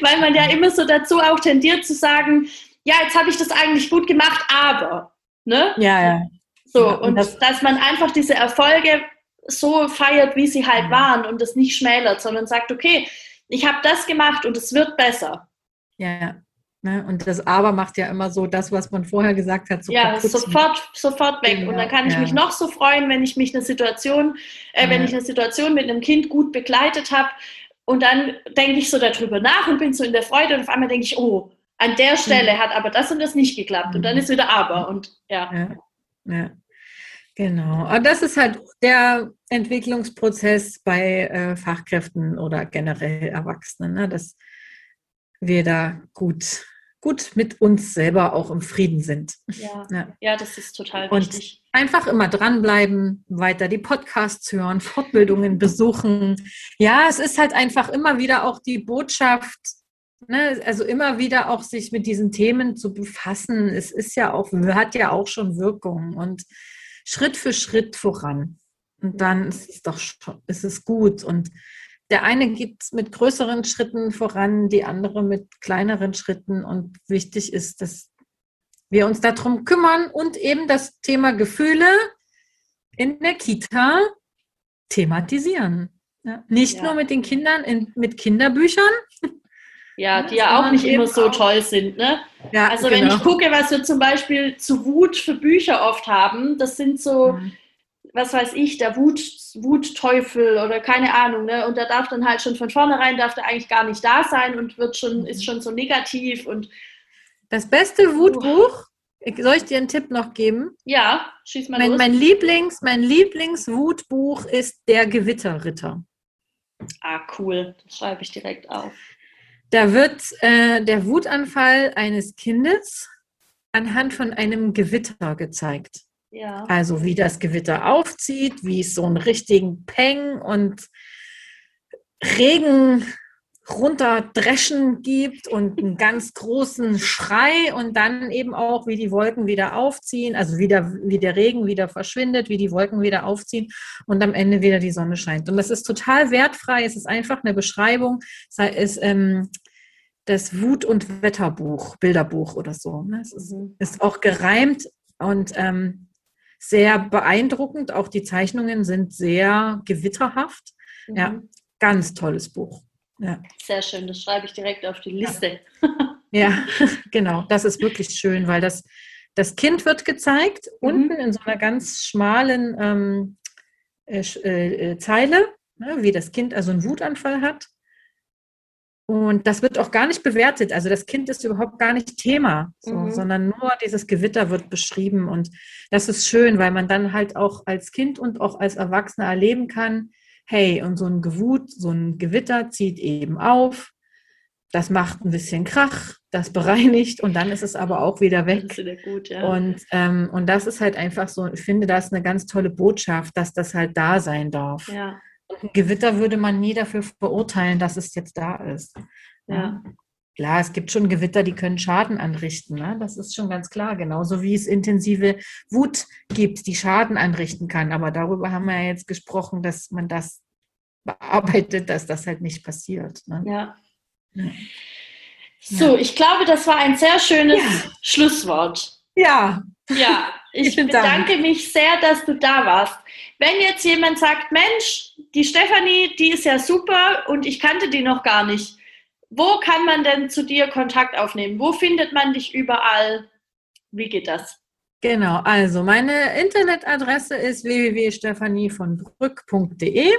Weil man ja immer so dazu auch tendiert zu sagen, ja, jetzt habe ich das eigentlich gut gemacht, aber. Ne? Ja, ja. So, ja, und, und das, dass man einfach diese Erfolge so feiert, wie sie halt waren und das nicht schmälert, sondern sagt, okay, ich habe das gemacht und es wird besser. Ja, Ne? Und das Aber macht ja immer so das, was man vorher gesagt hat. So ja, sofort, sofort weg. Genau, und dann kann ich ja. mich noch so freuen, wenn ich mich eine Situation, äh, ja. wenn ich eine Situation mit einem Kind gut begleitet habe. Und dann denke ich so darüber nach und bin so in der Freude und auf einmal denke ich, oh, an der Stelle mhm. hat aber das und das nicht geklappt. Und dann ist wieder Aber. Und ja. ja. ja. Genau. Aber das ist halt der Entwicklungsprozess bei äh, Fachkräften oder generell Erwachsenen, ne? dass wir da gut gut mit uns selber auch im Frieden sind. Ja, ja. ja das ist total und wichtig. Einfach immer dranbleiben, weiter die Podcasts hören, Fortbildungen besuchen. Ja, es ist halt einfach immer wieder auch die Botschaft, ne, also immer wieder auch sich mit diesen Themen zu befassen. Es ist ja auch, hat ja auch schon Wirkung und Schritt für Schritt voran. Und dann ist es doch schon, ist es gut. Und der eine geht mit größeren Schritten voran, die andere mit kleineren Schritten. Und wichtig ist, dass wir uns darum kümmern und eben das Thema Gefühle in der Kita thematisieren. Ja, nicht ja. nur mit den Kindern, in, mit Kinderbüchern. Ja, die ja auch nicht immer so auch. toll sind. Ne? Ja, also genau. wenn ich gucke, was wir zum Beispiel zu Wut für Bücher oft haben, das sind so mhm was weiß ich, der Wut, Wutteufel oder keine Ahnung, ne? Und da darf dann halt schon von vornherein darf der eigentlich gar nicht da sein und wird schon, mhm. ist schon so negativ und das beste Wutbuch, soll ich dir einen Tipp noch geben? Ja, schieß mal mein, los. Mein Lieblings, mein Lieblingswutbuch ist Der Gewitterritter. Ah, cool. Das schreibe ich direkt auf. Da wird äh, der Wutanfall eines Kindes anhand von einem Gewitter gezeigt. Ja. Also wie das Gewitter aufzieht, wie es so einen richtigen Peng und Regen runterdreschen gibt und einen ganz großen Schrei und dann eben auch, wie die Wolken wieder aufziehen, also wieder, wie der Regen wieder verschwindet, wie die Wolken wieder aufziehen und am Ende wieder die Sonne scheint. Und das ist total wertfrei. Es ist einfach eine Beschreibung. Es ist ähm, das Wut- und Wetterbuch, Bilderbuch oder so. Ne? Es ist, mhm. ist auch gereimt und ähm, sehr beeindruckend. Auch die Zeichnungen sind sehr gewitterhaft. Mhm. Ja, ganz tolles Buch. Ja. Sehr schön, das schreibe ich direkt auf die Liste. Ja, genau, das ist wirklich schön, weil das, das Kind wird gezeigt, mhm. unten in so einer ganz schmalen ähm, äh, äh, Zeile, ne, wie das Kind also einen Wutanfall hat. Und das wird auch gar nicht bewertet. Also das Kind ist überhaupt gar nicht Thema, so, mhm. sondern nur dieses Gewitter wird beschrieben. Und das ist schön, weil man dann halt auch als Kind und auch als Erwachsener erleben kann, hey, und so ein Gewut, so ein Gewitter zieht eben auf. Das macht ein bisschen Krach, das bereinigt und dann ist es aber auch wieder weg. Wieder gut, ja. und, ähm, und das ist halt einfach so, ich finde das eine ganz tolle Botschaft, dass das halt da sein darf. Ja. Ein Gewitter würde man nie dafür verurteilen, dass es jetzt da ist. Ja. Klar, es gibt schon Gewitter, die können Schaden anrichten. Ne? Das ist schon ganz klar. Genauso wie es intensive Wut gibt, die Schaden anrichten kann. Aber darüber haben wir ja jetzt gesprochen, dass man das bearbeitet, dass das halt nicht passiert. Ne? Ja. ja. So, ich glaube, das war ein sehr schönes ja. Schlusswort. Ja. Ja, ich bedanke Dank. mich sehr, dass du da warst. Wenn jetzt jemand sagt, Mensch, die Stefanie, die ist ja super und ich kannte die noch gar nicht. Wo kann man denn zu dir Kontakt aufnehmen? Wo findet man dich überall? Wie geht das? Genau, also meine Internetadresse ist www.stephanievonbrück.de.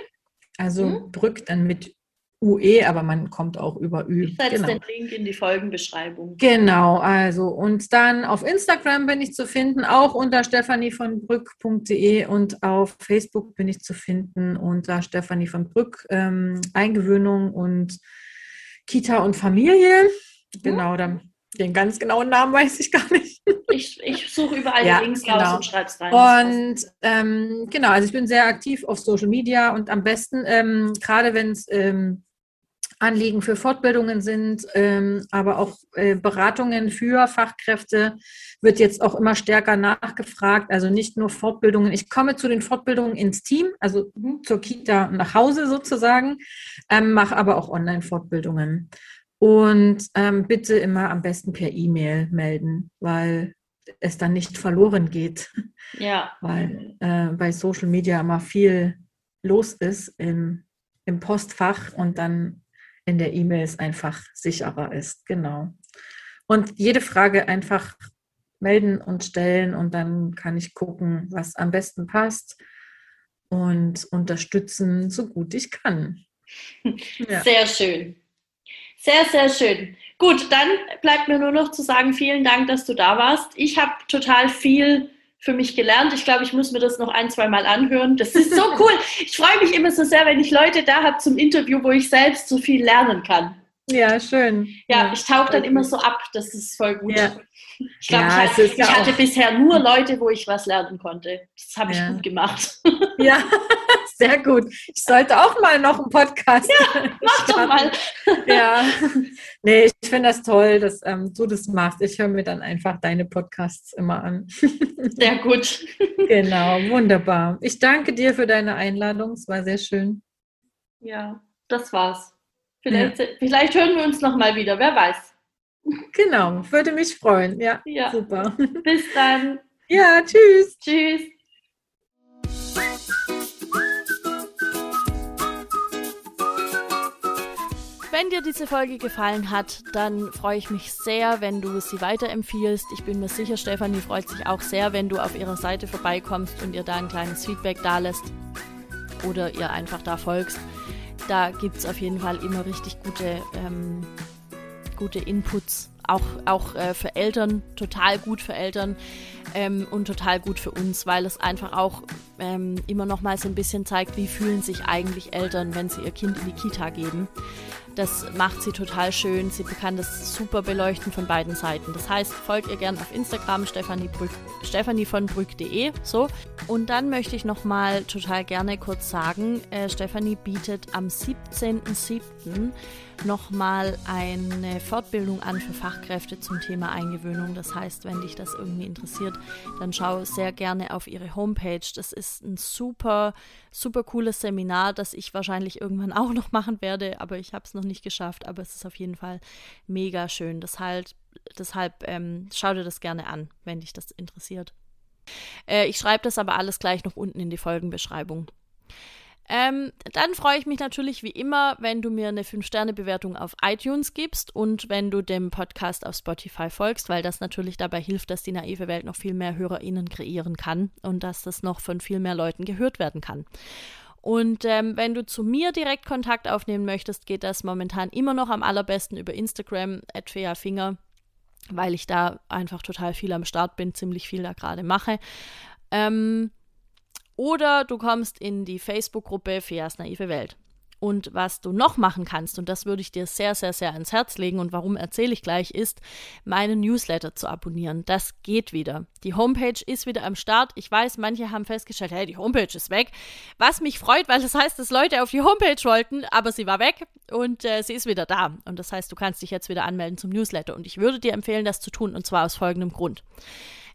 Also hm? Brück dann mit UE, aber man kommt auch über Ü. Ich setze genau. den Link in die Folgenbeschreibung. Genau, also und dann auf Instagram bin ich zu finden, auch unter stephanievonbrück.de und auf Facebook bin ich zu finden unter Stefanie von Brück, ähm, Eingewöhnung und Kita und Familie. Mhm. Genau, dann Den ganz genauen Namen weiß ich gar nicht. Ich, ich suche überall ja, die Links genau. raus und schreibe es rein. Und ähm, genau, also ich bin sehr aktiv auf Social Media und am besten, ähm, gerade wenn es ähm, Anliegen für Fortbildungen sind, ähm, aber auch äh, Beratungen für Fachkräfte wird jetzt auch immer stärker nachgefragt. Also nicht nur Fortbildungen. Ich komme zu den Fortbildungen ins Team, also mhm. zur Kita nach Hause sozusagen, ähm, mache aber auch Online-Fortbildungen. Und ähm, bitte immer am besten per E-Mail melden, weil es dann nicht verloren geht. Ja. Weil äh, bei Social Media immer viel los ist im, im Postfach und dann in der E-Mail es einfach sicherer ist. Genau. Und jede Frage einfach melden und stellen und dann kann ich gucken, was am besten passt und unterstützen, so gut ich kann. Ja. Sehr schön. Sehr, sehr schön. Gut, dann bleibt mir nur noch zu sagen, vielen Dank, dass du da warst. Ich habe total viel für mich gelernt. Ich glaube, ich muss mir das noch ein, zwei Mal anhören. Das ist so cool. Ich freue mich immer so sehr, wenn ich Leute da habe zum Interview, wo ich selbst so viel lernen kann. Ja, schön. Ja, ja ich tauche dann immer so ab. Das ist voll gut. Ja. Ich glaube, ja, ich, ich hatte bisher nur Leute, wo ich was lernen konnte. Das habe ich gut gemacht. Ja, sehr gut. Ich sollte auch mal noch einen Podcast. Ja, mach doch mal. Ja, nee, ich finde das toll, dass ähm, du das machst. Ich höre mir dann einfach deine Podcasts immer an. Sehr gut. Genau, wunderbar. Ich danke dir für deine Einladung. Es war sehr schön. Ja, das war's. Vielleicht, ja. vielleicht hören wir uns noch mal wieder. Wer weiß. Genau, würde mich freuen. Ja, ja. super. Bis dann. Ja, tschüss. Tschüss. Wenn dir diese Folge gefallen hat, dann freue ich mich sehr, wenn du sie weiterempfiehlst. Ich bin mir sicher, Stefanie freut sich auch sehr, wenn du auf ihrer Seite vorbeikommst und ihr da ein kleines Feedback da lässt oder ihr einfach da folgst. Da gibt es auf jeden Fall immer richtig gute ähm, gute Inputs, auch, auch äh, für Eltern, total gut für Eltern ähm, und total gut für uns, weil es einfach auch ähm, immer noch mal so ein bisschen zeigt, wie fühlen sich eigentlich Eltern, wenn sie ihr Kind in die Kita geben. Das macht sie total schön. Sie kann das super beleuchten von beiden Seiten. Das heißt, folgt ihr gerne auf Instagram Stefanie, von Brück.de. So. Und dann möchte ich noch mal total gerne kurz sagen, äh, Stefanie bietet am 17.07. noch mal eine Fortbildung an für Fachkräfte zum Thema Eingewöhnung. Das heißt, wenn dich das irgendwie interessiert, dann schau sehr gerne auf ihre Homepage. Das ist ein super, super cooles Seminar, das ich wahrscheinlich irgendwann auch noch machen werde, aber ich habe es noch nicht geschafft. Aber es ist auf jeden Fall mega schön. Deshalb, deshalb ähm, schau dir das gerne an, wenn dich das interessiert. Äh, ich schreibe das aber alles gleich noch unten in die Folgenbeschreibung. Ähm, dann freue ich mich natürlich wie immer, wenn du mir eine 5-Sterne-Bewertung auf iTunes gibst und wenn du dem Podcast auf Spotify folgst, weil das natürlich dabei hilft, dass die naive Welt noch viel mehr HörerInnen kreieren kann und dass das noch von viel mehr Leuten gehört werden kann. Und ähm, wenn du zu mir direkt Kontakt aufnehmen möchtest, geht das momentan immer noch am allerbesten über Instagram, Finger, weil ich da einfach total viel am Start bin, ziemlich viel da gerade mache. Ähm, oder du kommst in die Facebook-Gruppe Feas naive Welt. Und was du noch machen kannst, und das würde ich dir sehr, sehr, sehr ans Herz legen, und warum erzähle ich gleich, ist, meinen Newsletter zu abonnieren. Das geht wieder. Die Homepage ist wieder am Start. Ich weiß, manche haben festgestellt, hey, die Homepage ist weg. Was mich freut, weil das heißt, dass Leute auf die Homepage wollten, aber sie war weg und äh, sie ist wieder da. Und das heißt, du kannst dich jetzt wieder anmelden zum Newsletter. Und ich würde dir empfehlen, das zu tun, und zwar aus folgendem Grund.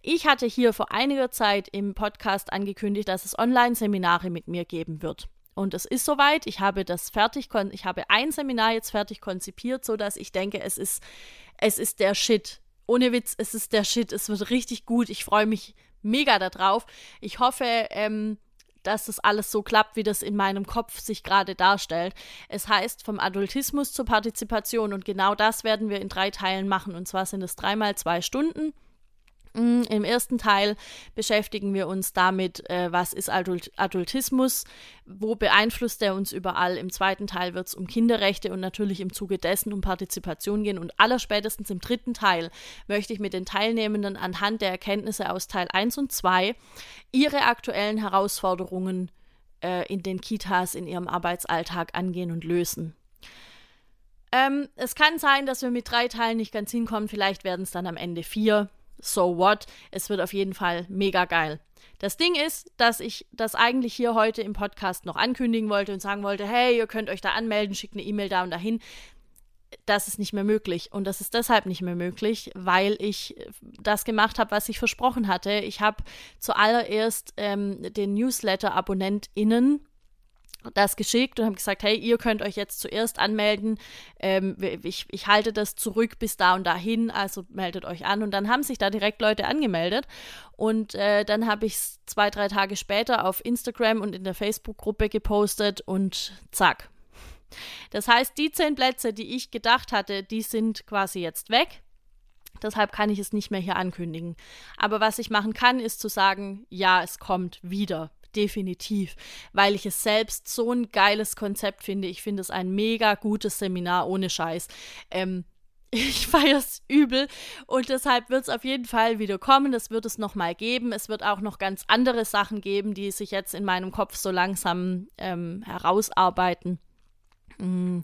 Ich hatte hier vor einiger Zeit im Podcast angekündigt, dass es Online-Seminare mit mir geben wird. Und es ist soweit. Ich habe das fertig, ich habe ein Seminar jetzt fertig konzipiert, sodass ich denke, es ist, es ist der Shit. Ohne Witz, es ist der Shit. Es wird richtig gut. Ich freue mich mega darauf. Ich hoffe, ähm, dass das alles so klappt, wie das in meinem Kopf sich gerade darstellt. Es heißt vom Adultismus zur Partizipation und genau das werden wir in drei Teilen machen. Und zwar sind es dreimal zwei Stunden. Mm, Im ersten Teil beschäftigen wir uns damit, äh, was ist Adult Adultismus, wo beeinflusst er uns überall. Im zweiten Teil wird es um Kinderrechte und natürlich im Zuge dessen um Partizipation gehen. Und allerspätestens im dritten Teil möchte ich mit den Teilnehmenden anhand der Erkenntnisse aus Teil 1 und 2 ihre aktuellen Herausforderungen äh, in den Kitas, in ihrem Arbeitsalltag angehen und lösen. Ähm, es kann sein, dass wir mit drei Teilen nicht ganz hinkommen. Vielleicht werden es dann am Ende vier. So what? Es wird auf jeden Fall mega geil. Das Ding ist, dass ich das eigentlich hier heute im Podcast noch ankündigen wollte und sagen wollte, hey, ihr könnt euch da anmelden, schickt eine E-Mail da und dahin. Das ist nicht mehr möglich. Und das ist deshalb nicht mehr möglich, weil ich das gemacht habe, was ich versprochen hatte. Ich habe zuallererst ähm, den Newsletter-AbonnentInnen das geschickt und haben gesagt, hey, ihr könnt euch jetzt zuerst anmelden. Ähm, ich, ich halte das zurück bis da und dahin, also meldet euch an. Und dann haben sich da direkt Leute angemeldet. Und äh, dann habe ich es zwei, drei Tage später auf Instagram und in der Facebook-Gruppe gepostet und zack. Das heißt, die zehn Plätze, die ich gedacht hatte, die sind quasi jetzt weg. Deshalb kann ich es nicht mehr hier ankündigen. Aber was ich machen kann, ist zu sagen, ja, es kommt wieder definitiv, weil ich es selbst so ein geiles Konzept finde. Ich finde es ein mega gutes Seminar ohne Scheiß. Ähm, ich feiere es übel und deshalb wird es auf jeden Fall wieder kommen. Das wird es nochmal geben. Es wird auch noch ganz andere Sachen geben, die sich jetzt in meinem Kopf so langsam ähm, herausarbeiten. Mm.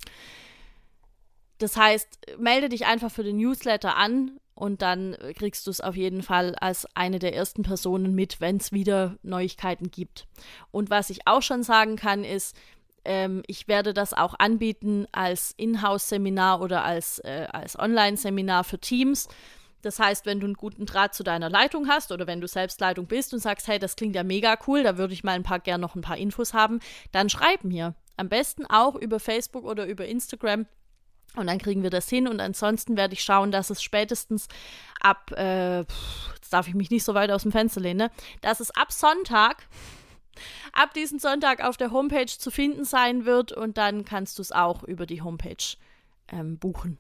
Das heißt, melde dich einfach für den Newsletter an und dann kriegst du es auf jeden Fall als eine der ersten Personen mit, wenn es wieder Neuigkeiten gibt. Und was ich auch schon sagen kann, ist, ähm, ich werde das auch anbieten als Inhouse-Seminar oder als, äh, als Online-Seminar für Teams. Das heißt, wenn du einen guten Draht zu deiner Leitung hast oder wenn du selbst Leitung bist und sagst, hey, das klingt ja mega cool, da würde ich mal ein paar gern noch ein paar Infos haben, dann schreib mir. Am besten auch über Facebook oder über Instagram und dann kriegen wir das hin und ansonsten werde ich schauen, dass es spätestens ab, äh, jetzt darf ich mich nicht so weit aus dem Fenster lehnen, ne? dass es ab Sonntag, ab diesem Sonntag auf der Homepage zu finden sein wird und dann kannst du es auch über die Homepage ähm, buchen.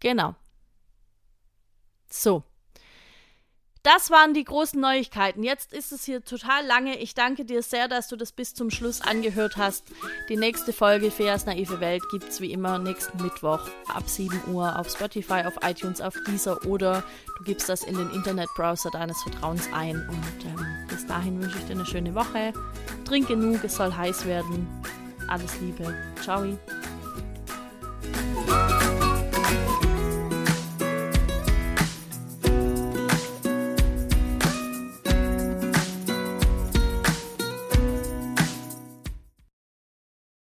Genau. So. Das waren die großen Neuigkeiten. Jetzt ist es hier total lange. Ich danke dir sehr, dass du das bis zum Schluss angehört hast. Die nächste Folge Feas naive Welt gibt es wie immer nächsten Mittwoch ab 7 Uhr auf Spotify, auf iTunes, auf Deezer oder du gibst das in den Internetbrowser deines Vertrauens ein. Und ähm, bis dahin wünsche ich dir eine schöne Woche. Trink genug, es soll heiß werden. Alles Liebe. Ciao.